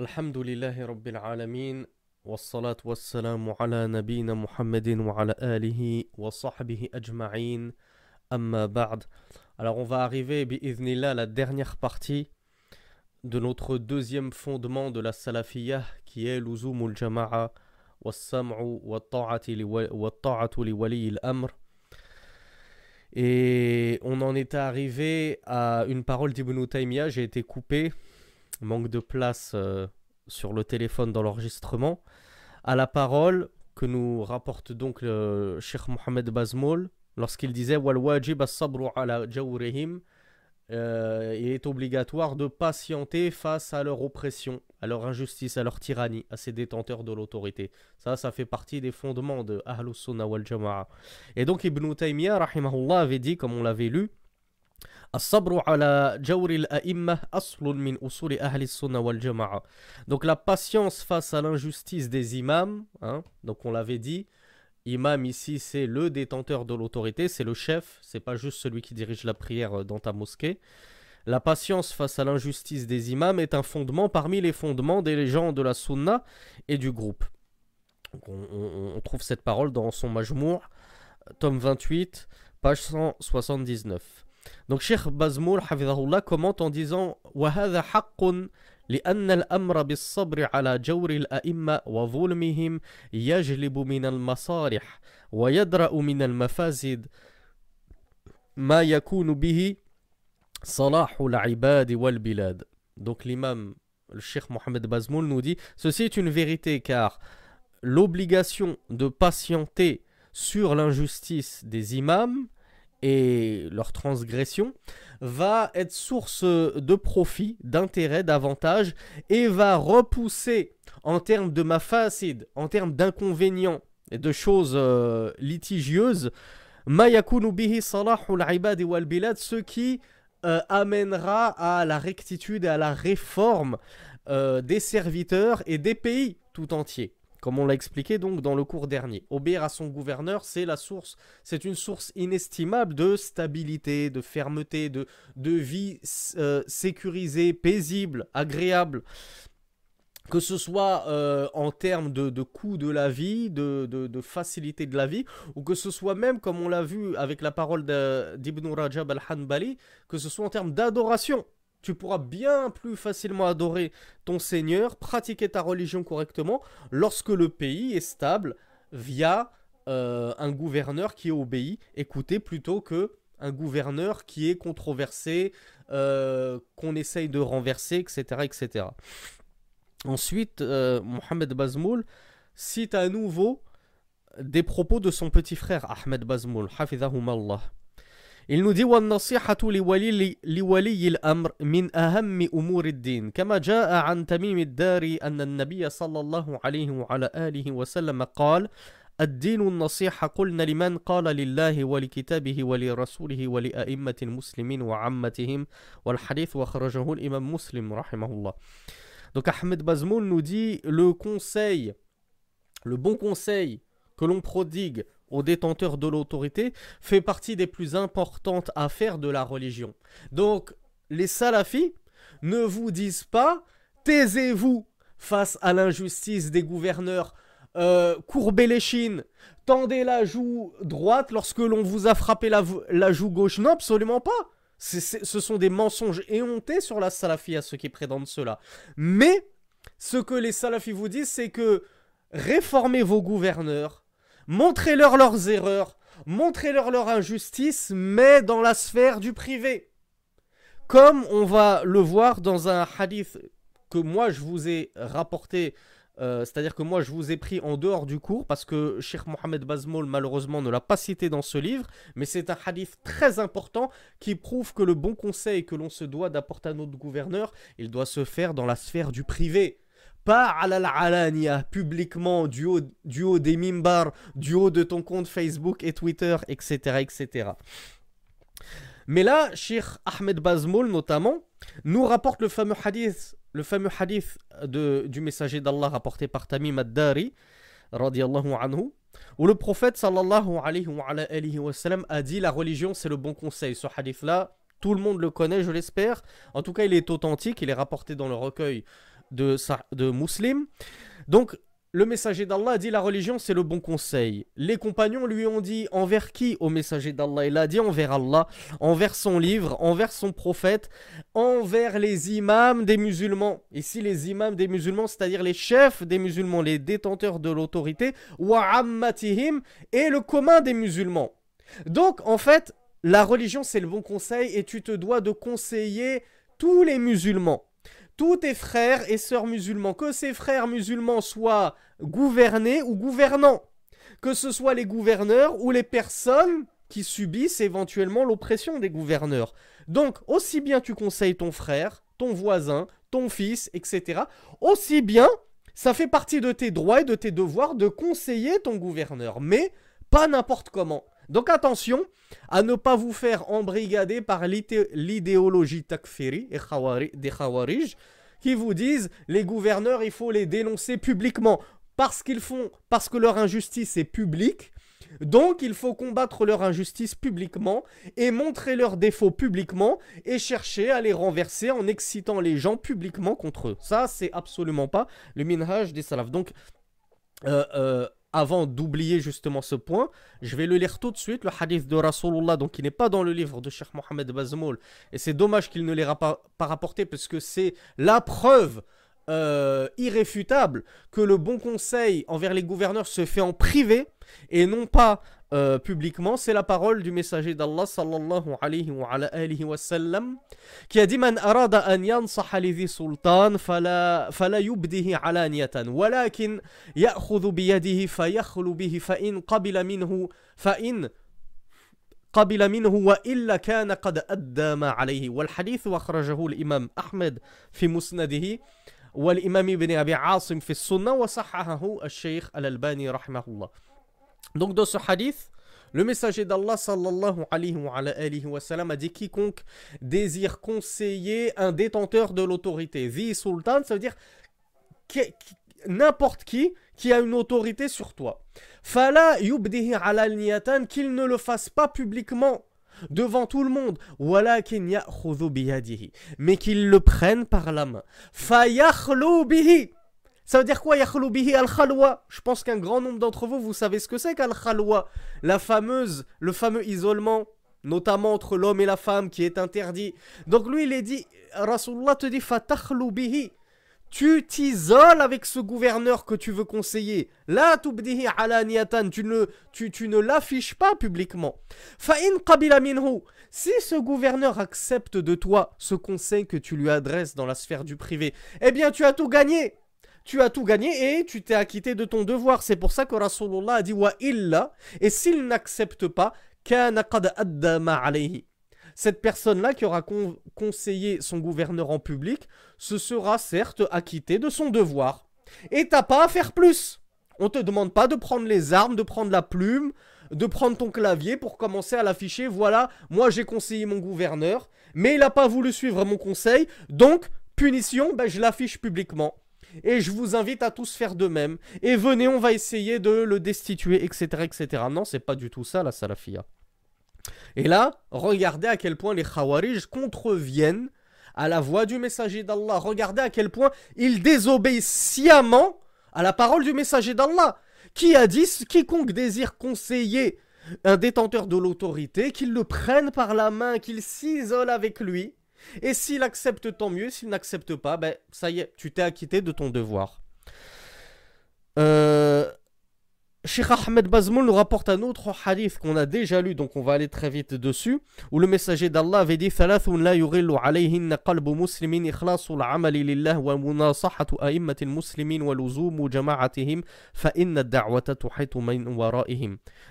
الحمد لله رب العالمين والصلاة والسلام على نبينا محمد وعلى آله وصحبه أجمعين أما بعد Alors on va arriver bi'idhnillah à la dernière partie de notre deuxième fondement de la salafiyah qui est l'uzumul jama'a was-sam'u wat-ta'atu li wali al-amr Et on en est arrivé à une parole d'Ibn Taymiyyah, j'ai été coupé, manque de place euh, sur le téléphone dans l'enregistrement, à la parole que nous rapporte donc le Cheikh Mohamed Bazmoul lorsqu'il disait wajib as-sabru jawrihim euh, il est obligatoire de patienter face à leur oppression, à leur injustice, à leur tyrannie, à ces détenteurs de l'autorité. Ça, ça fait partie des fondements de Ahlus Sunnah wal Jama'a. Et donc Ibn Taymiyyah, rahimahullah, avait dit, comme on l'avait lu, donc la patience face à l'injustice des imams, hein, donc on l'avait dit, Imam ici, c'est le détenteur de l'autorité, c'est le chef, c'est pas juste celui qui dirige la prière dans ta mosquée. La patience face à l'injustice des imams est un fondement parmi les fondements des gens de la sunna et du groupe. on, trouve cette parole dans son Majmour, tome 28, page 179. Donc Cheikh Bazmoul, commente en disant لأن الأمر بالصبر على جور الأئمة وظلمهم يجلب من المصالح ويدرأ من المفاسد ما يكون به صلاح العباد والبلاد Donc l'imam, le cheikh Mohamed Bazmoul nous dit Ceci est une vérité car l'obligation de patienter sur l'injustice des imams et leur transgression va être source de profit, d'intérêt, d'avantage et va repousser en termes de mafasid, en termes d'inconvénients et de choses euh, litigieuses, bihi ce qui euh, amènera à la rectitude et à la réforme euh, des serviteurs et des pays tout entiers comme on l'a expliqué donc dans le cours dernier. Obéir à son gouverneur, c'est la source, c'est une source inestimable de stabilité, de fermeté, de, vie euh, sécurisée, paisible, agréable. Que ce soit euh, en termes de, de, coût de la vie, de, de, facilité de la vie, ou que ce soit même, comme on l'a vu avec la parole d'Ibn Rajab al-Hanbali, que ce soit en termes d'adoration tu pourras bien plus facilement adorer ton Seigneur, pratiquer ta religion correctement lorsque le pays est stable via euh, un gouverneur qui est obéi, écouté plutôt que un gouverneur qui est controversé, euh, qu'on essaye de renverser, etc. etc. Ensuite, euh, Mohamed Bazmoul cite à nouveau des propos de son petit frère Ahmed Bazmoul, Allah. Dit والنصيحة لولي, لولي الأمر من أهم أمور الدين كما جاء عن تميم الداري أن النبي صلى الله عليه وعلى آله وسلم قال الدين النصيحة قلنا لمن قال لله ولكتابه ولرسوله ولأئمة المسلمين وعمتهم والحديث وخرجه الإمام مسلم رحمه الله. Donc Ahmed Bazmoul nous dit le conseil, le bon conseil que l'on prodigue détenteurs de l'autorité fait partie des plus importantes affaires de la religion. Donc, les salafis ne vous disent pas taisez-vous face à l'injustice des gouverneurs, euh, courbez les chines, tendez la joue droite lorsque l'on vous a frappé la, joue gauche. Non, absolument pas. ce sont des mensonges éhontés sur la salafie à ceux qui prétendent cela. Mais ce que les salafis vous disent, c'est que réformez vos gouverneurs, Montrez-leur leurs erreurs, montrez-leur leur injustice, mais dans la sphère du privé. Comme on va le voir dans un hadith que moi je vous ai rapporté, euh, c'est-à-dire que moi je vous ai pris en dehors du cours parce que Cheikh Mohamed Bazmoul malheureusement ne l'a pas cité dans ce livre, mais c'est un hadith très important qui prouve que le bon conseil que l'on se doit d'apporter à notre gouverneur, il doit se faire dans la sphère du privé pas à la publiquement, du haut, du haut des mimbars, du haut de ton compte Facebook et Twitter, etc. etc. Mais là, Sheikh Ahmed Bazmoul notamment, nous rapporte le fameux hadith, le fameux hadith de, du messager d'Allah rapporté par Tamim ad-Dari, anhu, où le prophète sallallahu alayhi wa, sallam, a dit la religion c'est le bon conseil. Ce hadith-là, tout le monde le connaît, je l'espère. En tout cas, il est authentique, il est rapporté dans le recueil de, de Muslim. Donc, le messager d'Allah a dit la religion c'est le bon conseil. Les compagnons lui ont dit envers qui au messager d'Allah? Il a dit envers Allah, envers son livre, envers son prophète, envers les imams des musulmans. Ici les imams des musulmans, c'est-à-dire les chefs des musulmans, les détenteurs de l'autorité, wa et le commun des musulmans. Donc en fait, la religion c'est le bon conseil et tu te dois de conseiller tous les musulmans tous tes frères et sœurs musulmans, que ces frères musulmans soient gouvernés ou gouvernants, que ce soit les gouverneurs ou les personnes qui subissent éventuellement l'oppression des gouverneurs. Donc, aussi bien tu conseilles ton frère, ton voisin, ton fils, etc., aussi bien ça fait partie de tes droits et de tes devoirs de conseiller ton gouverneur, mais pas n'importe comment. Donc attention à ne pas vous faire embrigader par l'idéologie takfiri des khawarij qui vous disent les gouverneurs il faut les dénoncer publiquement parce qu'ils font parce que leur injustice est publique. Donc il faut combattre leur injustice publiquement et montrer leurs défauts publiquement et chercher à les renverser en excitant les gens publiquement contre eux. Ça c'est absolument pas le minhaj des salafs. Donc euh, euh, avant d'oublier justement ce point, je vais le lire tout de suite, le hadith de Rasulullah, donc qui n'est pas dans le livre de Cheikh Mohamed Bazmoul. Et c'est dommage qu'il ne l'ait pas, pas rapporté, parce que c'est la preuve euh, irréfutable que le bon conseil envers les gouverneurs se fait en privé et non pas euh, publiquement, c'est la parole du messager d'Allah sallallahu alayhi wa, alihi wa sallam qui a dit Man arada an yansaha li sultan fala, fala yubdihi alaniyatan walakin ya'khudhu biyadihi fayakhlu bihi fa in qabila minhu fa in قبل منه وإلا كان قد أدى ما عليه والحديث وأخرجه الإمام أحمد في مسنده والإمام ابن أبي عاصم في السنة وصححه الشيخ الألباني رحمه الله Donc dans ce hadith, le messager d'Allah sallallahu alayhi wa, sallam a dit quiconque désire conseiller un détenteur de l'autorité. Zi sultan, ça veut dire n'importe qui qui a une autorité sur toi. Fala yubdihi ala qu'il ne le fasse pas publiquement devant tout le monde. Mais qu'il le prenne par la main. bihi ça veut dire quoi bihi al-khalwa? Je pense qu'un grand nombre d'entre vous, vous savez ce que c'est qu'al-khalwa. La fameuse, le fameux isolement, notamment entre l'homme et la femme, qui est interdit. Donc lui, il est dit, Rasulullah te dit, bihi. Tu t'isoles avec ce gouverneur que tu veux conseiller. La tu ne, tu, tu ne l'affiches pas publiquement. Fa'in qabila minhu. Si ce gouverneur accepte de toi ce conseil que tu lui adresses dans la sphère du privé, eh bien tu as tout gagné tu as tout gagné et tu t'es acquitté de ton devoir. C'est pour ça que Rasulullah a dit wa illa et s'il n'accepte pas kana qad alayhi. Cette personne-là qui aura conseillé son gouverneur en public se sera certes acquitté de son devoir. Et t'as pas à faire plus. On te demande pas de prendre les armes, de prendre la plume, de prendre ton clavier pour commencer à l'afficher. Voilà, moi j'ai conseillé mon gouverneur, mais il n'a pas voulu suivre mon conseil, donc punition, ben, je l'affiche publiquement. Et je vous invite à tous faire de même. Et venez, on va essayer de le destituer, etc. etc. Non, c'est pas du tout ça la salafia. Et là, regardez à quel point les Khawarij contreviennent à la voix du messager d'Allah. Regardez à quel point ils désobéissent sciemment à la parole du messager d'Allah. Qui a dit quiconque désire conseiller un détenteur de l'autorité, qu'il le prenne par la main, qu'il s'isole avec lui. Et s'il accepte, tant mieux. S'il n'accepte pas, ben ça y est, tu t'es acquitté de ton devoir. Euh... Ahmed Bazmoul nous rapporte un autre hadith qu'on a déjà lu, donc on va aller très vite dessus, où le messager d'Allah avait dit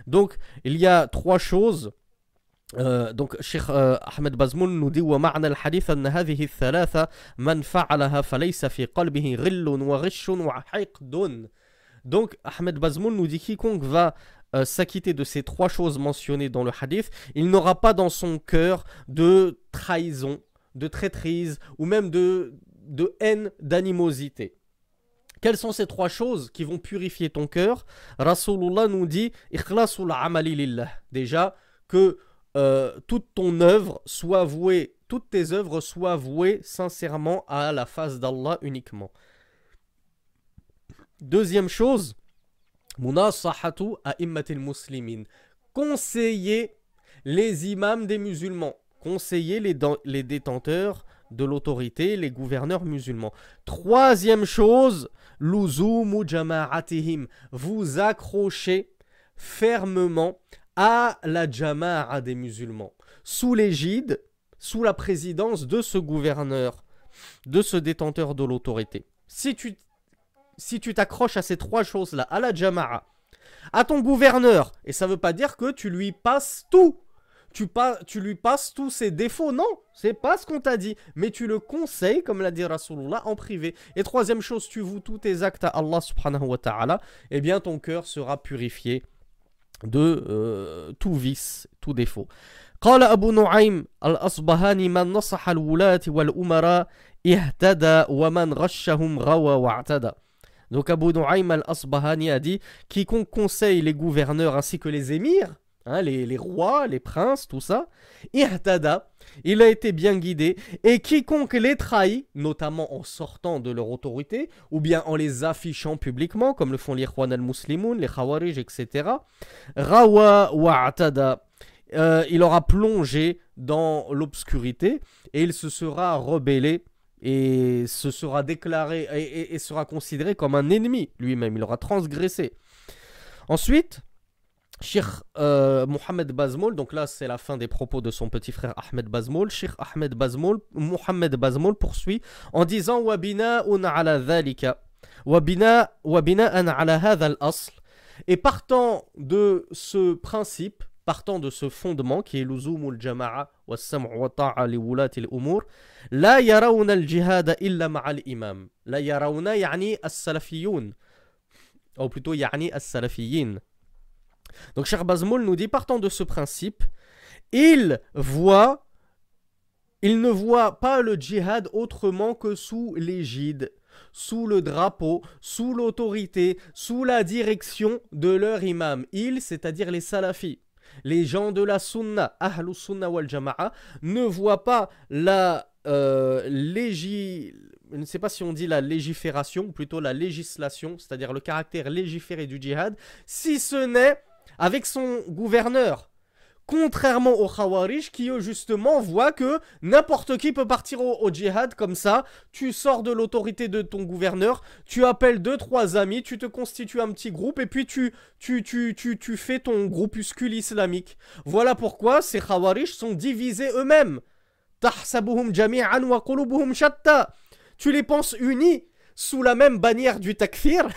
Donc, il y a trois choses donc Sheikh euh, Ahmed Bazmoul nous dit ومعنى الحديث أن هذه الثلاثة من فعلها فليس في قلبه غل وغش وحقد Donc, Ahmed Bazmoul nous dit quiconque va euh, s'acquitter de ces trois choses mentionnées dans le hadith, il n'aura pas dans son cœur de trahison, de traîtrise ou même de, de haine, d'animosité. Quelles sont ces trois choses qui vont purifier ton cœur Rasulullah nous dit Déjà, que euh, toute ton œuvre soit vouée, toutes tes œuvres soient vouées sincèrement à la face d'Allah uniquement. Deuxième chose, munasahatu a'immatil muslimin. Conseiller les imams des musulmans. Conseiller les, détenteurs de l'autorité, les gouverneurs musulmans. Troisième chose, luzumu jama'atihim. Vous accrochez fermement à la jama'a des musulmans. Sous l'égide, sous la présidence de ce gouverneur, de ce détenteur de l'autorité. Si tu si tu t'accroches à ces trois choses-là, à la jama'a, à ton gouverneur, et ça veut pas dire que tu lui passes tout. Tu, pas, tu lui passes tous ses défauts, non, c'est pas ce qu'on t'a dit, mais tu le conseilles, comme l'a dit Rasulullah, en privé. Et troisième chose, tu voues tous tes actes à Allah subhanahu wa ta'ala, eh bien ton cœur sera purifié de euh, tout vice, tout défaut. قال أبو نعيم الأصبهاني من نصح الولاة والأمراء اهتدى ومن غشهم غوى واعتدى donc Abu Nu'aym al-Asbahani a dit Quiconque conseille les gouverneurs ainsi que les émirs, hein, les, rois, les princes, tout ça, il a été bien guidé, et quiconque les trahit, notamment en sortant de leur autorité, ou bien en les affichant publiquement, comme le font les Ikhwan al-Muslimun, les Khawarij, etc., rawa wa'atada, euh, il aura plongé dans l'obscurité, et il se sera rebellé et se sera déclaré et sera considéré comme un ennemi lui-même. Il aura transgressé. Ensuite, Cheikh euh, Mohamed Bazmoul, donc là c'est la fin des propos de son petit frère Ahmed Bazmoul. Cheikh Ahmed Bazmoul, Mohamed Bazmoul poursuit en disant Wabina un ala dhalika. Wabina, wabina an ala hadha al-asl. Et partant de ce principe, partant de ce fondement qui est l'uzumul jama'a wa sam'u wa ta'a li wulati al-umur, la yarawna al-jihad illa ma'a al-imam. La yarawna yani as-salafiyun. Ou plutôt yani as-salafiyin donc Cheikh Bazmoul nous dit partant de ce principe il voit il ne voit pas le djihad autrement que sous l'égide sous le drapeau, sous l'autorité, sous la direction de leur imam. Ils, c'est-à-dire les salafis, les gens de la sunna, ahlus sunna wal jama'a, ne voient pas la euh, ne sais pas si on dit la légifération, ou plutôt la législation, c'est-à-dire le caractère légiféré du djihad, si ce n'est avec son gouverneur. Contrairement aux Khawarij qui justement voient que n'importe qui peut partir au, djihad comme ça, tu sors de l'autorité de ton gouverneur, tu appelles deux trois amis, tu te constitues un petit groupe et puis tu tu tu tu, tu fais ton groupuscule islamique. Voilà pourquoi ces Khawarij sont divisés eux-mêmes. Tu les penses unis sous la même bannière du takfir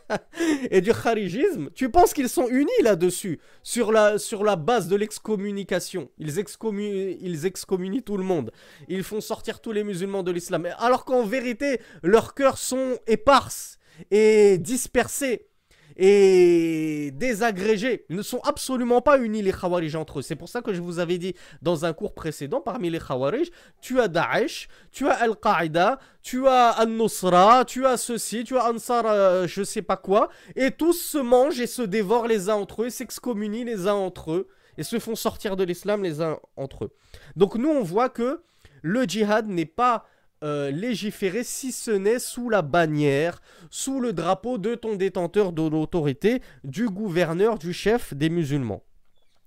et du kharijisme, tu penses qu'ils sont unis là-dessus, sur la, sur la base de l'excommunication. Ils, excommunient, ils excommunient tout le monde. Ils font sortir tous les musulmans de l'islam. Alors qu'en vérité, leurs cœurs sont éparses et dispersés et désagrégés. Ils ne sont absolument pas unis les Khawarij entre eux. C'est pour ça que je vous avais dit dans un cours précédent, parmi les Khawarij, tu as Daesh, tu as Al-Qaïda, tu as Al-Nusra, tu as ceci, tu as Ansar, euh, je sais pas quoi, et tous se mangent et se dévorent les uns entre eux, s'excommunient les uns entre eux, et se font sortir de l'islam les uns entre eux. Donc nous on voit que le djihad n'est pas euh, légiféré si ce n'est sous la bannière, sous le drapeau de ton détenteur de l'autorité, du gouverneur, du chef des musulmans.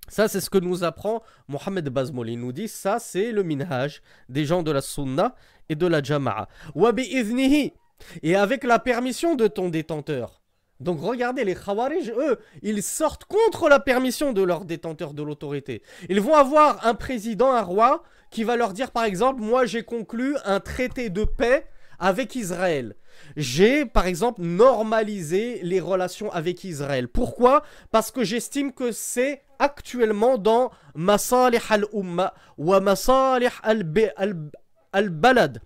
Ça, c'est ce que nous apprend Mohamed Bazmoul. Il nous dit ça, c'est le minhaj des gens de la sunna et de la jama'a. Et avec la permission de ton détenteur. Donc regardez, les Khawarij, eux, ils sortent contre la permission de leur détenteur de l'autorité. Ils vont avoir un président, un roi, qui va leur dire par exemple, moi j'ai conclu un traité de paix avec Israël. J'ai par exemple normalisé les relations avec Israël. Pourquoi? Parce que j'estime que c'est actuellement dans Masalih al-Umma wa Masalih al-Balad.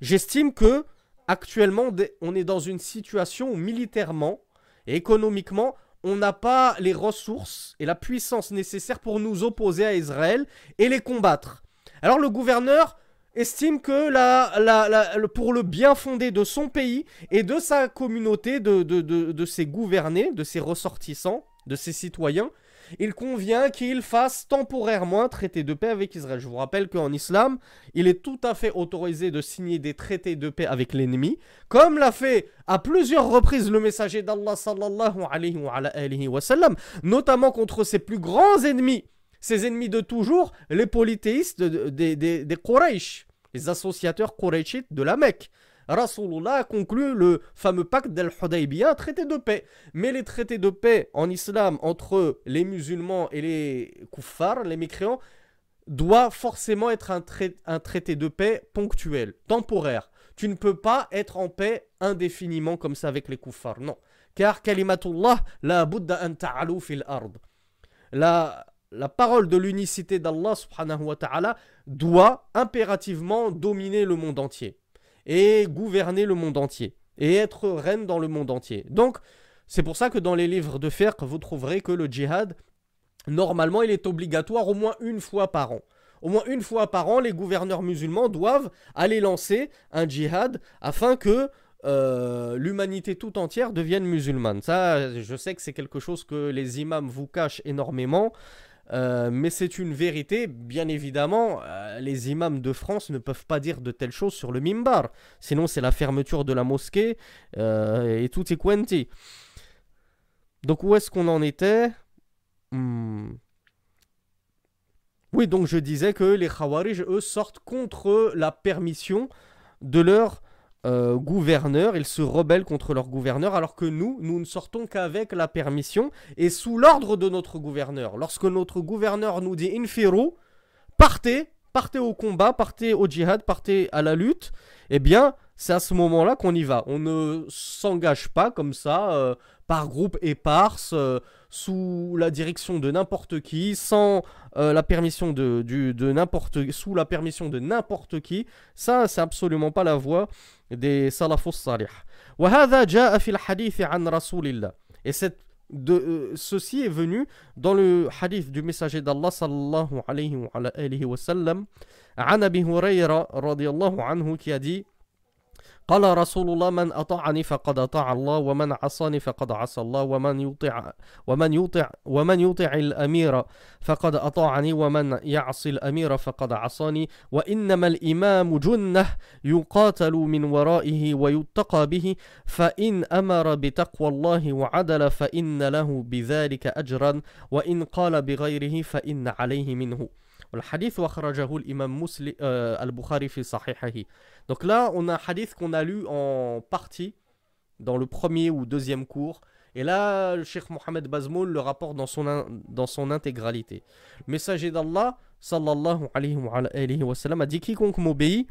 J'estime que actuellement on est dans une situation où militairement et économiquement on n'a pas les ressources et la puissance nécessaires pour nous opposer à Israël et les combattre. Alors le gouverneur estime que pour le bien fondé de son pays et de sa communauté, de, ses gouvernés, de ses ressortissants, de ses citoyens, il convient qu'il fasse temporairement un traité de paix avec Israël. Je vous rappelle qu'en islam, il est tout à fait autorisé de signer des traités de paix avec l'ennemi, comme l'a fait à plusieurs reprises le messager d'Allah notamment contre ses plus grands ennemis, ses ennemis de toujours, les polythéistes des, des, Quraysh, les associateurs Qurayshites de la Mecque. Rasulullah a conclu le fameux pacte d'Al-Hudaybiyah, un traité de paix. Mais les traités de paix en islam entre les musulmans et les kuffars, les mécréants, doit forcément être un, traité de paix ponctuel, temporaire. Tu ne peux pas être en paix indéfiniment comme ça avec les kuffars, non. Car kalimatullah la buddha an fil ard. La, la parole de l'unicité d'Allah subhanahu wa ta'ala doit impérativement dominer le monde entier et gouverner le monde entier et être reine dans le monde entier. Donc, c'est pour ça que dans les livres de fiqh, vous trouverez que le djihad, normalement, il est obligatoire au moins une fois par an. Au moins une fois par an, les gouverneurs musulmans doivent aller lancer un djihad afin que euh, l'humanité tout entière devienne musulmane. Ça, je sais que c'est quelque chose que les imams vous cachent énormément. Euh, mais c'est une vérité, bien évidemment, euh, les imams de France ne peuvent pas dire de telles choses sur le mimbar. Sinon, c'est la fermeture de la mosquée euh, et tout est quanti. Donc, où est-ce qu'on en était? Hmm. Oui, donc je disais que les Khawarij, eux, sortent contre la permission de leur euh, gouverneurs, ils se rebellent contre leur gouverneur, alors que nous, nous ne sortons qu'avec la permission et sous l'ordre de notre gouverneur. Lorsque notre gouverneur nous dit infiru, partez, partez au combat, partez au djihad, partez à la lutte, eh bien, c'est à ce moment-là qu'on y va. On ne s'engage pas comme ça, euh, par groupe éparse, euh, sous la direction de n'importe qui, sans la permission de, de n'importe, sous la permission de n'importe qui. Ça, c'est absolument pas la voie des salafus salih. Et cette, de, euh, ceci est venu dans le hadith du messager d'Allah sallallahu alayhi wa, alayhi wa sallam, an Abi Hurayra radiyallahu anhu qui a dit قال رسول الله من أطاعني فقد أطاع الله ومن عصاني فقد عصى الله ومن يطع ومن يطع ومن يطع الأمير فقد أطاعني ومن يعصي الأمير فقد عصاني. وإنما الإمام جنة يقاتل من ورائه ويتقى به فإن أمر بتقوى الله وعدل فإن له بذلك أجرا وإن قال بغيره فإن عليه منه. Le hadith l'imam al-Bukhari fi sahihahi. Donc là, on a un hadith qu'on a lu en partie dans le premier ou deuxième cours. Et là, le Cheikh Mohamed Bazmoul le rapporte dans son, dans son intégralité. Le messager d'Allah, sallallahu alayhi wa, sallam, a dit Quiconque m'obéit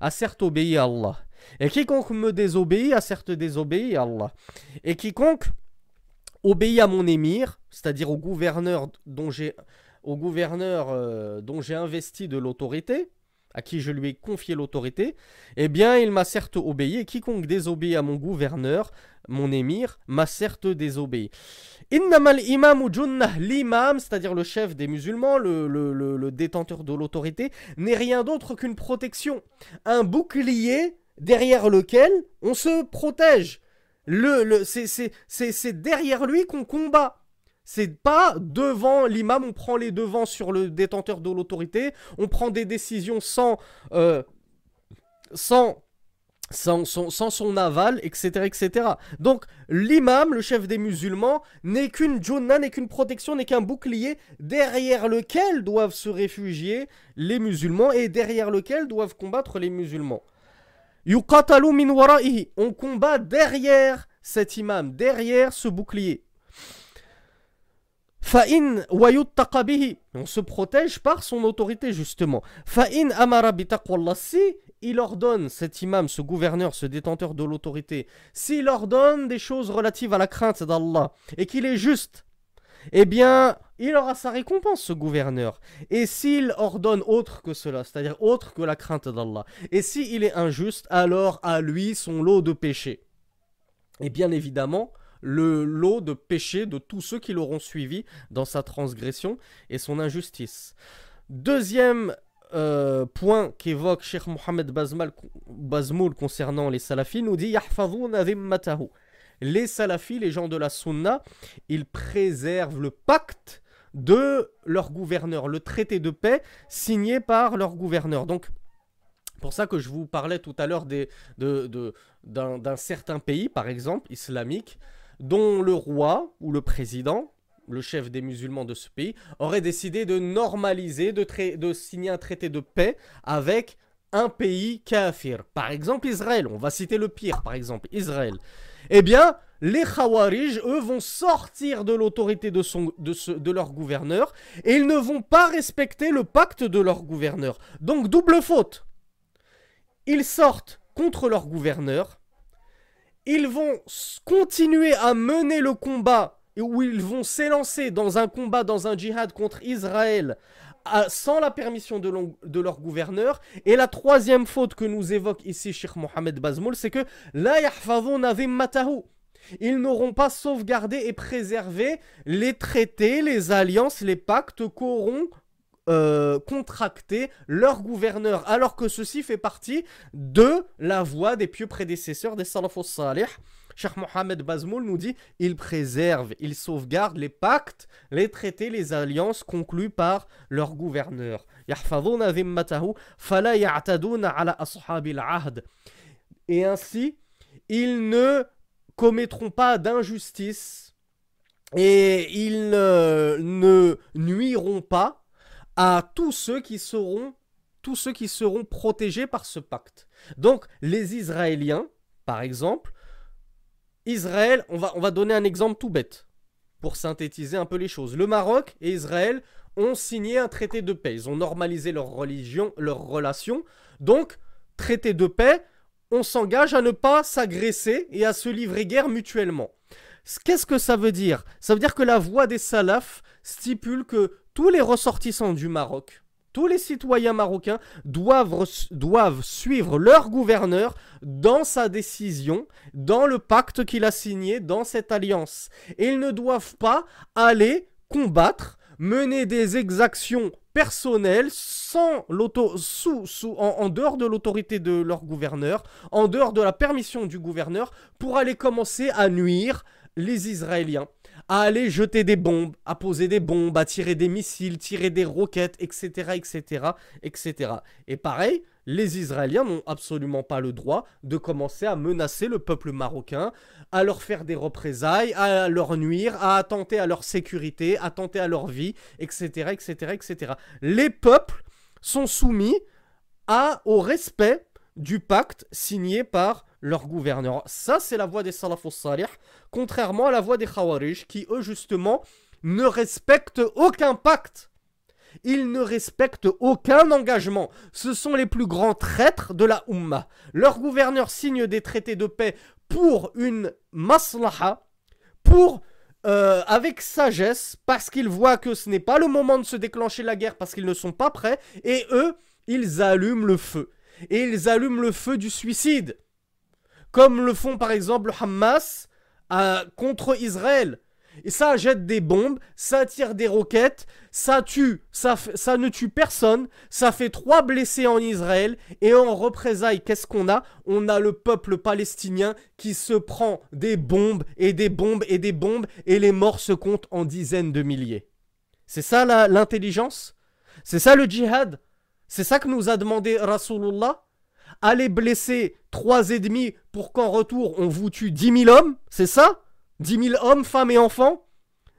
a certes obéi à Allah. Et quiconque me désobéit a certes désobéi à Allah. Et quiconque obéit à mon émir, c'est-à-dire au gouverneur dont j'ai au gouverneur euh, dont j'ai investi de l'autorité, à qui je lui ai confié l'autorité, eh bien il m'a certes obéi, et quiconque désobéit à mon gouverneur, mon émir, m'a certes désobéi. Innamal imam l'imam, c'est-à-dire le chef des musulmans, le, le détenteur de l'autorité, n'est rien d'autre qu'une protection, un bouclier derrière lequel on se protège. Le, c'est derrière lui qu'on combat. C'est pas devant l'imam, on prend les devants sur le détenteur de l'autorité, on prend des décisions sans, euh, son aval, etc. etc. Donc l'imam, le chef des musulmans, n'est qu'une junna, n'est qu'une protection, n'est qu'un bouclier derrière lequel doivent se réfugier les musulmans et derrière lequel doivent combattre les musulmans. On combat derrière cet imam, derrière ce bouclier. Fa'in On se protège par son autorité, justement. Fa'in amara il ordonne, cet imam, ce gouverneur, ce détenteur de l'autorité, s'il ordonne des choses relatives à la crainte d'Allah et qu'il est juste, eh bien, il aura sa récompense, ce gouverneur. Et s'il ordonne autre que cela, c'est-à-dire autre que la crainte d'Allah, et s'il est injuste, alors à lui son lot de péché. Et bien évidemment, le lot de péché de tous ceux qui l'auront suivi dans sa transgression et son injustice. Deuxième euh, point qu'évoque Sheikh Mohamed Bazmoul concernant les salafis nous dit Les salafis, les gens de la sunna, ils préservent le pacte de leur gouverneur, le traité de paix signé par leur gouverneur. Donc, pour ça que je vous parlais tout à l'heure d'un certain pays, par exemple, islamique, dont le roi ou le président, le chef des musulmans de ce pays, aurait décidé de normaliser, de, signer un traité de paix avec un pays kafir. Par exemple, Israël. On va citer le pire, par exemple, Israël. Eh bien, les Khawarij, eux, vont sortir de l'autorité de leur gouverneur et ils ne vont pas respecter le pacte de leur gouverneur. Donc, double faute. Ils sortent contre leur gouverneur. Ils vont continuer à mener le combat où ils vont s'élancer dans un combat, dans un djihad contre Israël sans la permission de, leur gouverneur. Et la troisième faute que nous évoque ici Sheikh Mohamed Bazmoul, c'est que la matahu. Ils n'auront pas sauvegardé et préservé les traités, les alliances, les pactes qu'auront euh, contracté leur gouverneur, alors que ceci fait partie de la voie des pieux prédécesseurs des salafos salih. Cheikh Mohamed Bazmoul nous dit il préserve, il sauvegarde les pactes, les traités, les alliances conclus par leur gouverneur. Et ainsi, ils ne commettront pas d'injustice et ils ne nuiront pas à tous ceux qui seront tous ceux qui seront protégés par ce pacte. Donc les Israéliens, par exemple, Israël, on va, on va donner un exemple tout bête pour synthétiser un peu les choses. Le Maroc et Israël ont signé un traité de paix. Ils ont normalisé leur religion, leurs relations. Donc, traité de paix, on s'engage à ne pas s'agresser et à se livrer guerre mutuellement. Qu'est-ce que ça veut dire? Ça veut dire que la voix des salafs stipule que tous les ressortissants du Maroc, tous les citoyens marocains doivent, suivre leur gouverneur dans sa décision, dans le pacte qu'il a signé, dans cette alliance. Ils ne doivent pas aller combattre, mener des exactions personnelles sans sous, sous, en, dehors de l'autorité de leur gouverneur, en dehors de la permission du gouverneur, pour aller commencer à nuire les Israéliens à aller jeter des bombes, à poser des bombes, à tirer des missiles, tirer des roquettes, etc., etc., etc. Et pareil, les Israéliens n'ont absolument pas le droit de commencer à menacer le peuple marocain, à leur faire des représailles, à leur nuire, à attenter à leur sécurité, à tenter à leur vie, etc., etc., etc. Les peuples sont soumis au respect du pacte signé par leur gouverneur. Ça, c'est la voix des salafos salih, contrairement à la voix des khawarij, qui eux, justement, ne respectent aucun pacte. Ils ne respectent aucun engagement. Ce sont les plus grands traîtres de la Ummah. Leur gouverneur signe des traités de paix pour une maslaha, pour euh, avec sagesse, parce qu'ils voient que ce n'est pas le moment de se déclencher la guerre, parce qu'ils ne sont pas prêts, et eux, ils allument le feu. Et ils allument le feu du suicide comme le font par exemple le Hamas contre Israël. Et ça jette des bombes, ça tire des roquettes, ça tue, ça, ça ne tue personne, ça fait trois blessés en Israël, et en représailles, qu'est-ce qu'on a? On a le peuple palestinien qui se prend des bombes et des bombes et des bombes, et les morts se comptent en dizaines de milliers. C'est ça l'intelligence? C'est ça le djihad? C'est ça que nous a demandé Rasulullah? Allez blesser trois ennemis pour qu'en retour on vous tue dix mille hommes, c'est ça? Dix mille hommes, femmes et enfants?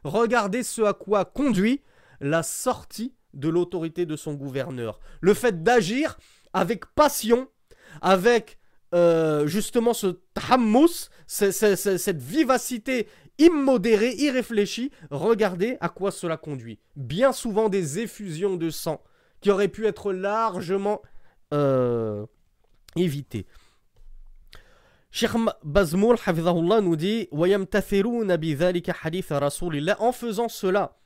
Regardez ce à quoi conduit la sortie de l'autorité de son gouverneur. Le fait d'agir avec passion, avec euh, justement ce tahammus, cette vivacité immodérée, irréfléchie, regardez à quoi cela conduit. Bien souvent des effusions de sang qui auraient pu être largement euh, éviter. Cheikh Bazmoul nous dit En faisant cela,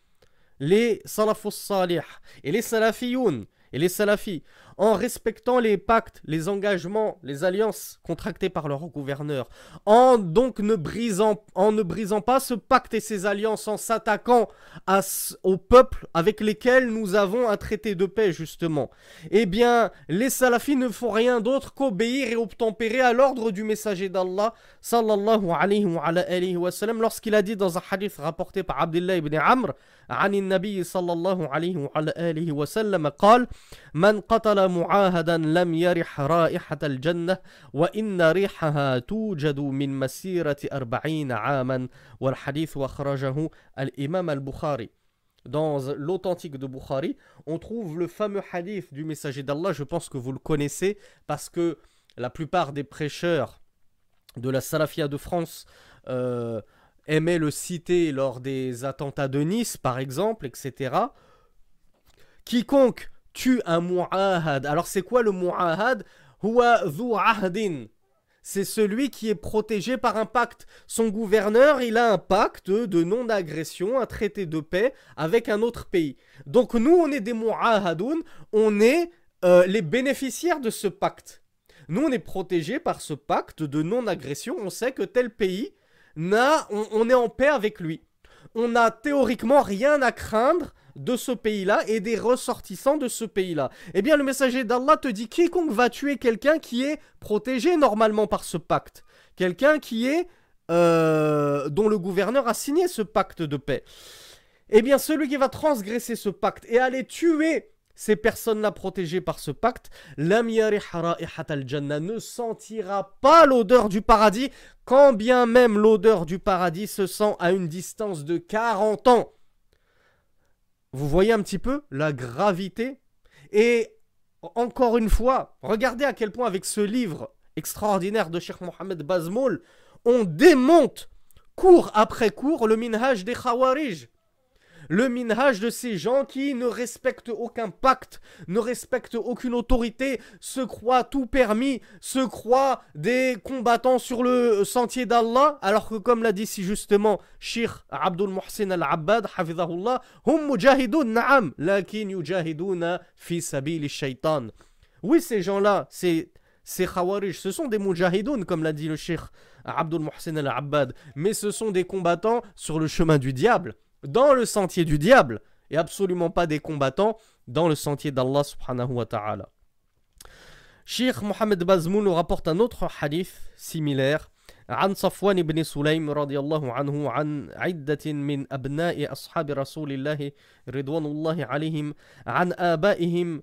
les salafus salih et les salafiyoun et les salafis en respectant les pactes, les engagements, les alliances contractées par leur gouverneur, en donc ne brisant, en ne brisant pas ce pacte et ces alliances, en s'attaquant au peuple avec lesquels nous avons un traité de paix justement, eh bien les salafis ne font rien d'autre qu'obéir et obtempérer à l'ordre du messager d'Allah sallallahu alayhi wa, alayhi wa sallam lorsqu'il a dit dans un hadith rapporté par Abdullah ibn Amr عن النبي صلى الله عليه وعلى آله وسلم قال من قتل معاهدا لم يرح رائحة الجنة وإن ريحها توجد من مسيرة أربعين عاما والحديث وخرجه الإمام البخاري Dans l'authentique de Bukhari, on trouve le fameux hadith du messager d'Allah, je pense que vous le connaissez, parce que la plupart des prêcheurs de la Salafia de France euh, aimaient le citer lors des attentats de Nice, par exemple, etc. Quiconque tue un mu'ahad. Alors c'est quoi le mu'ahad? C'est celui qui est protégé par un pacte. Son gouverneur, il a un pacte de non-agression, un traité de paix avec un autre pays. Donc nous, on est des mu'ahadoun, on est euh, les bénéficiaires de ce pacte. Nous, on est protégés par ce pacte de non-agression. On sait que tel pays on, est en paix avec lui. On n'a théoriquement rien à craindre de ce pays-là et des ressortissants de ce pays-là. Eh bien, le messager d'Allah te dit quiconque va tuer quelqu'un qui est protégé normalement par ce pacte, quelqu'un qui est euh, dont le gouverneur a signé ce pacte de paix. Eh bien, celui qui va transgresser ce pacte et aller tuer ces personnes-là protégées par ce pacte, ne sentira pas l'odeur du paradis, quand bien même l'odeur du paradis se sent à une distance de 40 ans. Vous voyez un petit peu la gravité? Et encore une fois, regardez à quel point avec ce livre extraordinaire de Cheikh Mohamed Bazmoul, on démonte cours après cours le minhaj des Khawarij le minhaj de ces gens qui ne respectent aucun pacte, ne respectent aucune autorité, se croient tout permis, se croient des combattants sur le sentier d'Allah, alors que comme l'a dit si justement Sheikh Abdul Muhsin al-Abbad, hafidhahullah, hum mujahidun na'am, lakin yujahiduna fi sabili shaitan. Oui, ces gens-là, ces, khawarij, ce sont des mujahidoun, comme l'a dit le Sheikh Abdul Muhsin al-Abbad, mais ce sont des combattants sur le chemin du diable dans le sentier du diable et absolument pas des combattants dans le sentier d'Allah subhanahu wa ta'ala. Sheikh Mohamed Bazmoul nous rapporte un autre hadith similaire عن صفوان بن سليم رضي الله عنه عن عدة من أبناء أصحاب رسول الله رضوان الله عليهم عن آبائهم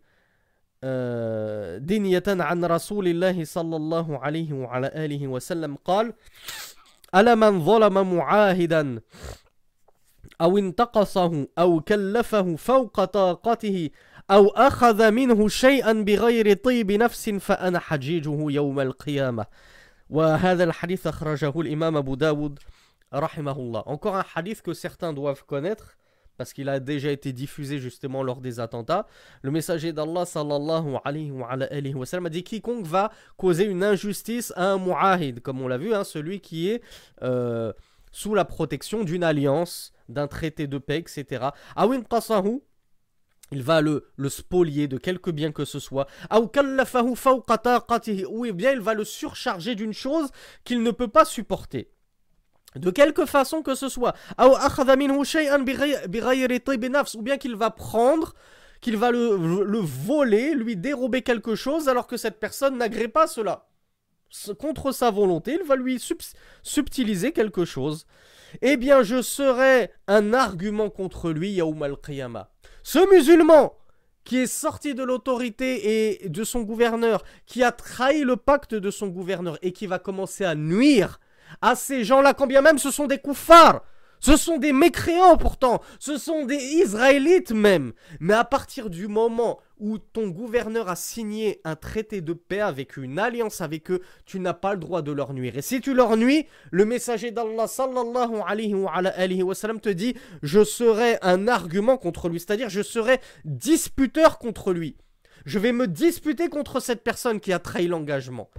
دنية عن رسول الله صلى الله عليه وعلى آله وسلم قال ألا من ظلم معاهدا أو انتقصه أو كلفه فوق طاقته أو أخذ منه شيئا بغير طيب نفس فأنا حجيجه يوم القيامة وهذا الحديث أخرجه الإمام أبو داود رحمه الله Encore un hadith que certains doivent connaître parce qu'il a déjà été diffusé justement lors des attentats. Le messager d'Allah sallallahu alayhi wa, alayhi wa sallam a dit quiconque va causer une injustice à un mu'ahid, comme on l'a vu, hein, celui qui est euh, sous la protection d'une alliance, d'un traité de paix, etc. Awin il va le, spolier de quelque bien que ce soit. Ou bien il va le surcharger d'une chose qu'il ne peut pas supporter. De quelque façon que ce soit. Ou bien qu'il va prendre, qu'il va le, le voler, lui dérober quelque chose alors que cette personne n'agrée pas cela contre sa volonté, il va lui subtiliser quelque chose. Eh bien, je serai un argument contre lui, Yaoum al-Qiyamah. Ce musulman qui est sorti de l'autorité et de son gouverneur, qui a trahi le pacte de son gouverneur et qui va commencer à nuire à ces gens-là, quand bien même ce sont des koufars, ce sont des mécréants pourtant, ce sont des Israélites même. Mais à partir du moment où ton gouverneur a signé un traité de paix avec une alliance avec eux, tu n'as pas le droit de leur nuire. Et si tu leur nuis, le messager d'Allah sallallahu alayhi wa, te dit je serai un argument contre lui, c'est-à-dire je serai disputeur contre lui. Je vais me disputer contre cette personne qui a trahi l'engagement.